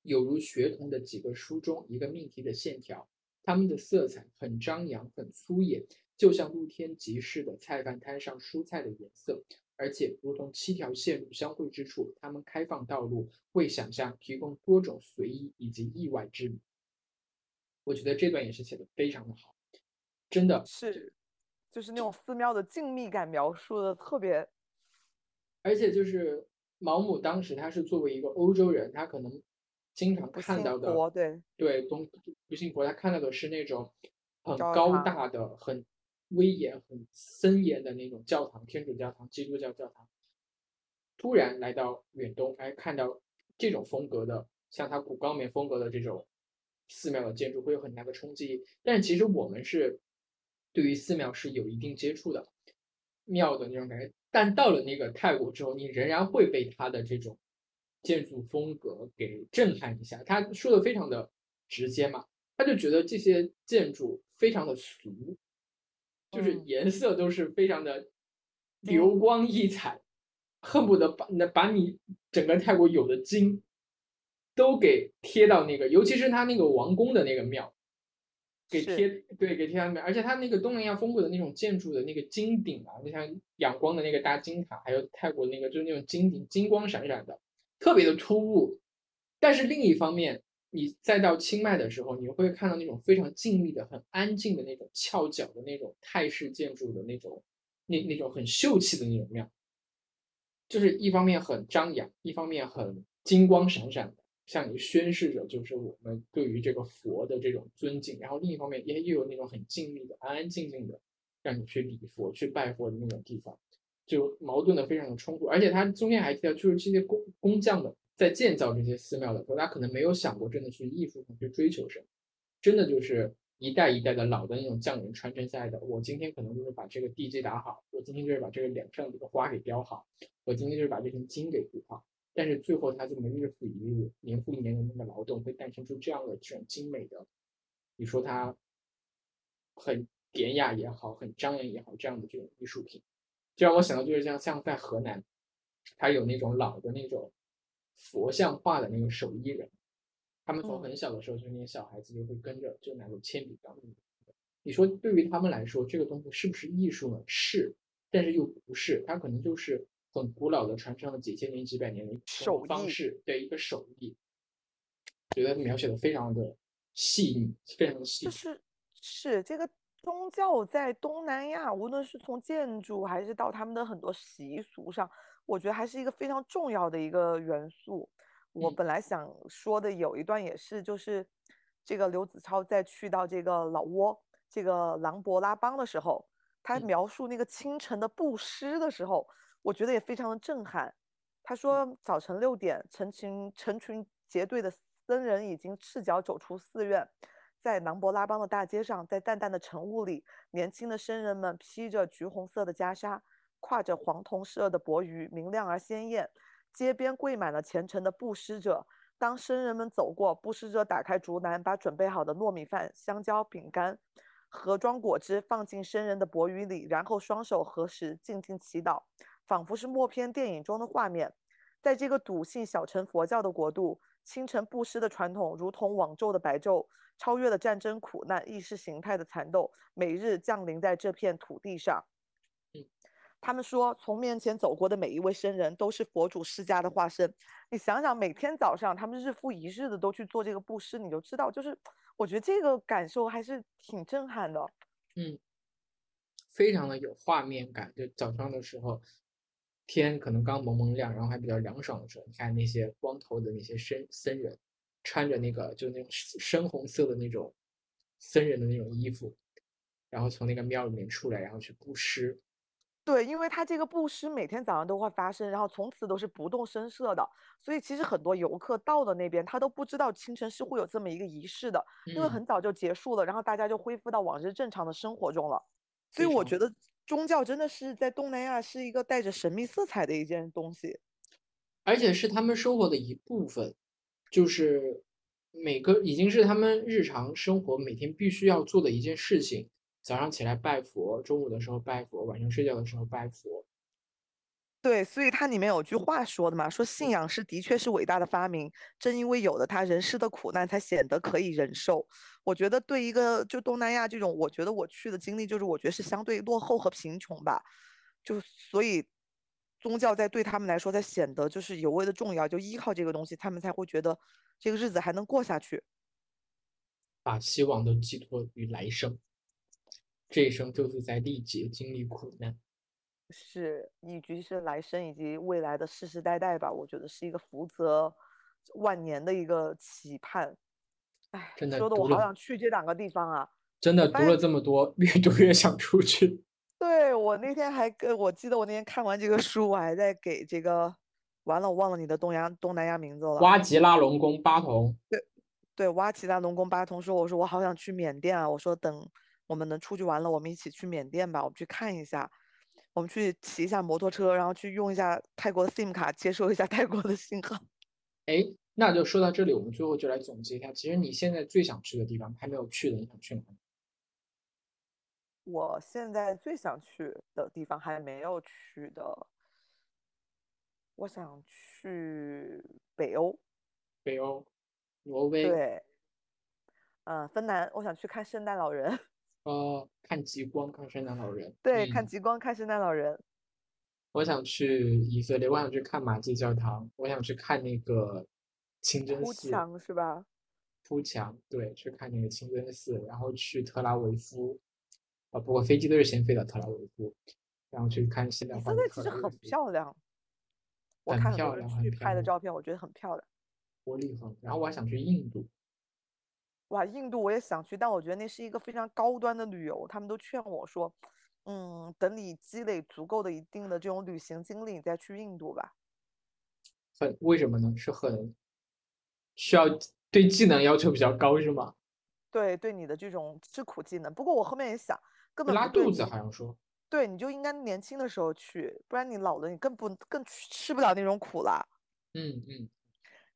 C: 有如学童的几个书中一个命题的线条。它们的色彩很张扬，很粗野，就像露天集市的菜饭摊上蔬菜的颜色，而且如同七条线路相会之处，它们开放道路，为想象提供多种随意以及意外之旅。我觉得这段也是写的非常的好，真的
B: 是，就是那种寺庙的静谧感描述的特别，
C: 而且就是毛姆当时他是作为一个欧洲人，他可能。经常看到的，
B: 对
C: 对，东不信佛，他看到的是那种很高大的、很威严、很森严的那种教堂，天主教堂、基督教教堂。突然来到远东，哎，看到这种风格的，像他古高棉风格的这种寺庙的建筑，会有很大的冲击。但其实我们是对于寺庙是有一定接触的，庙的那种感觉。但到了那个泰国之后，你仍然会被它的这种。建筑风格给震撼一下，他说的非常的直接嘛，他就觉得这些建筑非常的俗，就是颜色都是非常的流光溢彩，恨不得把那把你整个泰国有的金都给贴到那个，尤其是他那个王宫的那个庙，给贴对给贴上面，而且它那个东南亚风格的那种建筑的那个金顶啊，就像仰光的那个大金塔，还有泰国那个就是那种金顶金光闪闪的。特别的突兀，但是另一方面，你再到清迈的时候，你会看到那种非常静谧的、很安静的那种翘角的那种泰式建筑的那种，那那种很秀气的那种庙，就是一方面很张扬，一方面很金光闪闪的，向你宣示着就是我们对于这个佛的这种尊敬。然后另一方面也又有那种很静谧的、安安静静的，让你去礼佛、去拜佛的那种地方。就矛盾的非常的冲突，而且他中间还提到，就是这些工工匠们在建造这些寺庙的时候，他可能没有想过真的去艺术上去追求什么，真的就是一代一代的老的那种匠人传承下来的。我今天可能就是把这个地基打好，我今天就是把这个脸上这个花给雕好，我今天就是把这根筋给补好。但是最后他这么日复一日、年复一年的那个劳动，会诞生出这样的这种精美的，你说它很典雅也好，很张扬也好，这样的这种艺术品。就让我想到，就是像像在河南，他有那种老的那种佛像画的那个手艺人，他们从很小的时候，就那些小孩子就会跟着就拿着铅笔当。你说对于他们来说，这个东西是不是艺术呢？是，但是又不是，它可能就是很古老的传承了几千年、几百年的手方式，对一个手艺。觉得描写的非常的细腻，非常的细。
B: 就是是这个。宗教在东南亚，无论是从建筑还是到他们的很多习俗上，我觉得还是一个非常重要的一个元素。我本来想说的有一段也是，就是这个刘子超在去到这个老挝这个琅勃拉邦的时候，他描述那个清晨的布施的时候，我觉得也非常的震撼。他说早晨六点，成群成群结队的僧人已经赤脚走出寺院。在琅勃拉邦的大街上，在淡淡的晨雾里，年轻的僧人们披着橘红色的袈裟，挎着黄铜色的钵盂，明亮而鲜艳。街边跪满了虔诚的布施者。当僧人们走过，布施者打开竹篮，把准备好的糯米饭、香蕉、饼干、盒装果汁放进僧人的钵盂里，然后双手合十，静静祈祷，仿佛是默片电影中的画面。在这个笃信小乘佛教的国度，清晨布施的传统如同网昼的白昼。超越了战争苦难、意识形态的缠斗，每日降临在这片土地上。嗯他们说，从面前走过的每一位僧人都是佛祖释迦的化身。你想想，每天早上他们日复一日的都去做这个布施，你就知道，就是我觉得这个感受还是挺震撼的。
C: 嗯，非常的有画面感。就早上的时候，天可能刚蒙蒙亮，然后还比较凉爽的时候，你看那些光头的那些僧僧人。穿着那个就那种深红色的那种僧人的那种衣服，然后从那个庙里面出来，然后去布施。
B: 对，因为他这个布施每天早上都会发生，然后从此都是不动声色的，所以其实很多游客到了那边，他都不知道清晨是会有这么一个仪式的，因为
C: 嗯
B: 很早就结束了，然后大家就恢复到往日正常的生活中了。所以我觉得宗教真的是在东南亚是一个带着神秘色彩的一件东西。
C: 而且是他们生活的一部分，就是每个已经是他们日常生活每天必须要做的一件事情。早上起来拜佛，中午的时候拜佛，晚上睡觉的时候拜佛。
B: 对，所以它里面有句话说的嘛，说信仰是的确是伟大的发明，正因为有了它，人世的苦难才显得可以忍受。我觉得对一个就东南亚这种，我觉得我去的经历就是我觉得是相对落后和贫穷吧，就所以宗教在对他们来说才显得就是尤为的重要，就依靠这个东西，他们才会觉得这个日子还能过下去。
C: 把希望都寄托于来生，这一生就是在历劫经历苦难。
B: 是以及是来生以及未来的世世代代吧，我觉得是一个福泽万年的一个期盼。哎，
C: 真的
B: 说的我好想去这两个地方啊！
C: 真的读了这么多，越读越想出去。
B: 对，我那天还跟我记得我那天看完这个书，我还在给这个，完了我忘了你的东亚东南亚名字了。
C: 挖吉拉龙宫巴童，
B: 对，挖吉拉龙宫八通说，我说我好想去缅甸啊，我说等我们能出去玩了，我们一起去缅甸吧，我们去看一下，我们去骑一下摩托车，然后去用一下泰国的 SIM 卡，接收一下泰国的信号。
C: 哎，那就说到这里，我们最后就来总结一下，其实你现在最想去的地方，还没有去的，你想去哪里？
B: 我现在最想去的地方还没有去的，我想去北欧，
C: 北欧、挪威，
B: 对，嗯，芬兰，我想去看圣诞老人，
C: 呃，看极光，看圣诞老人。
B: 对，看
C: 嗯
B: 极光，看圣诞老人。
C: 我想去以色列，我想去看马季教堂，我想去看那个清真
B: 哭
C: 寺。
B: 墙是吧？
C: 铺墙，对，去看那个清真寺，然后去特拉维夫，啊，不过飞机都是先飞到特拉维夫，然后去看现代
B: 以
C: 化的
B: 色列其实很漂亮，我
C: 很
B: 看很多人
C: 漂亮，很
B: 去拍的照片，我觉得很漂亮。
C: 玻璃很。然后我还想去印度，
B: 哇，印度我也想去，但我觉得那是一个非常高端的旅游，他们都劝我说，嗯，等你积累足够的一定的这种旅行经历，你再去印度吧。
C: 很，为什么呢？是很需要对技能要求比较高，是吗？
B: 对，对你的这种吃苦技能。不过我后面也想，根本拉
C: 肚子，好像说。
B: 对，你就应该年轻的时候去，不然你老了你更不更吃吃不了那种苦了。
C: 嗯嗯，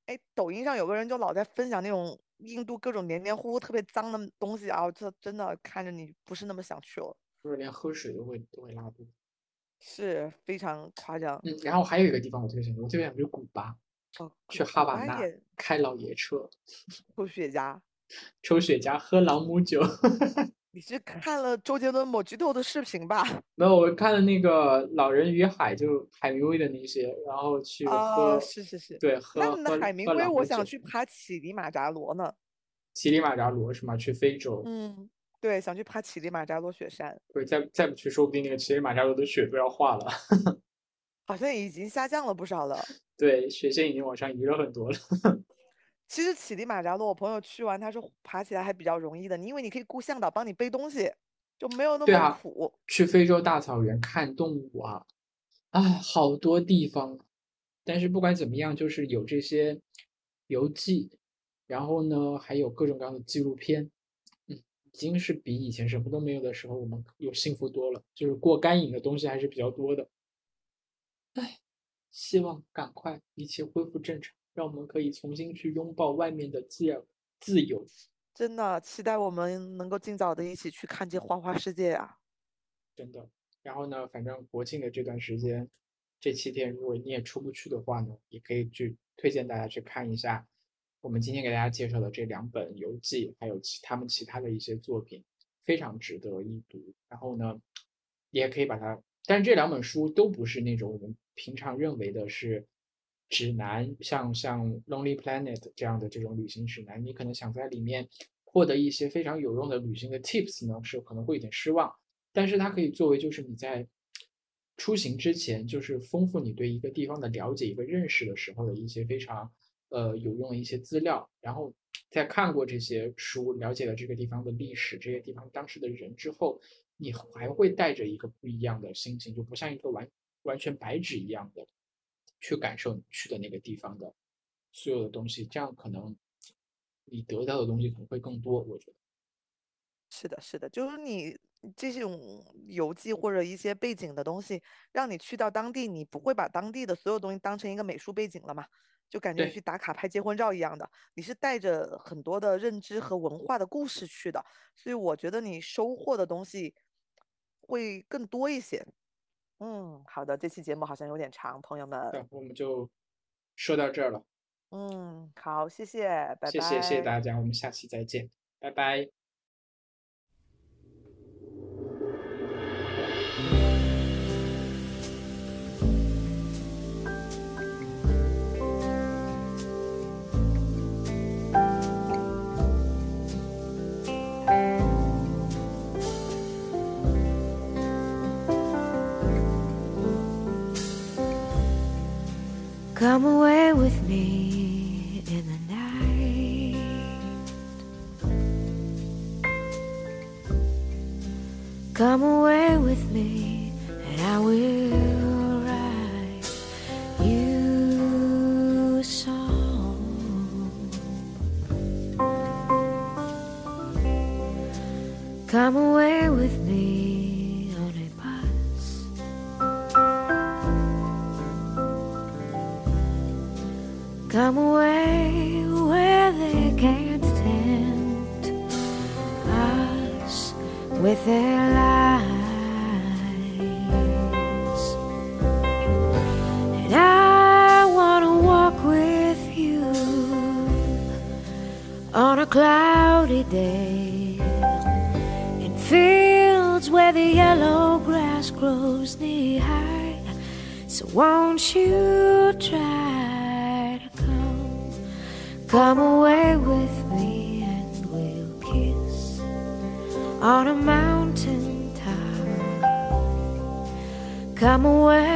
B: 哎，抖音上有个人就老在分享那种印度各种黏黏糊糊、特别脏的东西啊，这真的看着你不是那么想去了，
C: 就是连喝水都会都会拉肚子。
B: 是非常夸张。
C: 嗯，然后还有一个地方我特别想去，我特别想去古巴，
B: 哦，
C: 去哈瓦那开老爷车，
B: 抽雪茄。
C: 抽雪茄，喝朗姆酒。
B: 你是看了周杰伦《某剧透》的视频吧？
C: 没有，我看了那个《老人与海》，就海明威的那些，然后去
B: 啊，
C: 喝，
B: 是是是。
C: 对，喝
B: 那那
C: 喝
B: 海明威。我想去爬乞力马扎罗呢。
C: 乞力马扎罗是吗？去非洲，
B: 嗯，对，想去爬乞力马扎罗雪山，
C: 对再再不去，说不定那个乞力马扎罗的雪都要化了。
B: 好像已经下降了不少了。
C: 对，雪线已经往上移了很多了。
B: 其实乞力马扎罗，我朋友去完，他说爬起来还比较容易的，你因为你可以雇向导帮你背东西，就没有那么苦。
C: 去非洲大草原看动物啊，啊，好多地方。但是不管怎么样，就是有这些游记，然后呢，还有各种各样的纪录片，嗯，已经是比以前什么都没有的时候，我们有幸福多了。就是过干瘾的东西还是比较多的。唉，希望赶快一切恢复正常，让我们可以重新去拥抱外面的自由自由。
B: 真的期待我们能够尽早的一起去看这花花世界啊！
C: 真的。然后呢，反正国庆的这段时间，这七天，如果你也出不去的话呢，也可以去推荐大家去看一下我们今天给大家介绍的这两本游记，还有其他们其他的一些作品，非常值得一读。然后呢，也可以把它，但是这两本书都不是那种我们平常认为的是指南，像像 Lonely Planet 这样的这种旅行指南，你可能想在里面获得一些非常有用的旅行的 tips 呢，是可能会有点失望。但是它可以作为就是你在出行之前，就是丰富你对一个地方的了解、一个认识的时候的一些非常呃有用的一些资料，然后在看过这些书，了解了这个地方的历史，这些地方当时的人之后，你还会带着一个不一样的心情，就不像一个完完全白纸一样的去感受你去的那个地方的所有的东西，这样可能你得到的东西可能会更多，我觉得。
B: 是的，是的，就是你这种游记或者一些背景的东西，让你去到当地，你不会把当地的所有东西当成一个美术背景了嘛？就感觉
C: 对
B: 去打卡拍结婚照一样的，你是带着很多的认知和文化的故事去的，所以我觉得你收获的东西会更多一些。嗯，好的，这期节目好像有点长，朋友们。
C: 那我们就说到这儿了，
B: 嗯，好，谢谢，拜
C: 拜谢谢谢
B: 谢
C: 大家，我们下期再见，拜拜。
A: I'm away. Come away with me and we'll kiss on a mountain top. Come away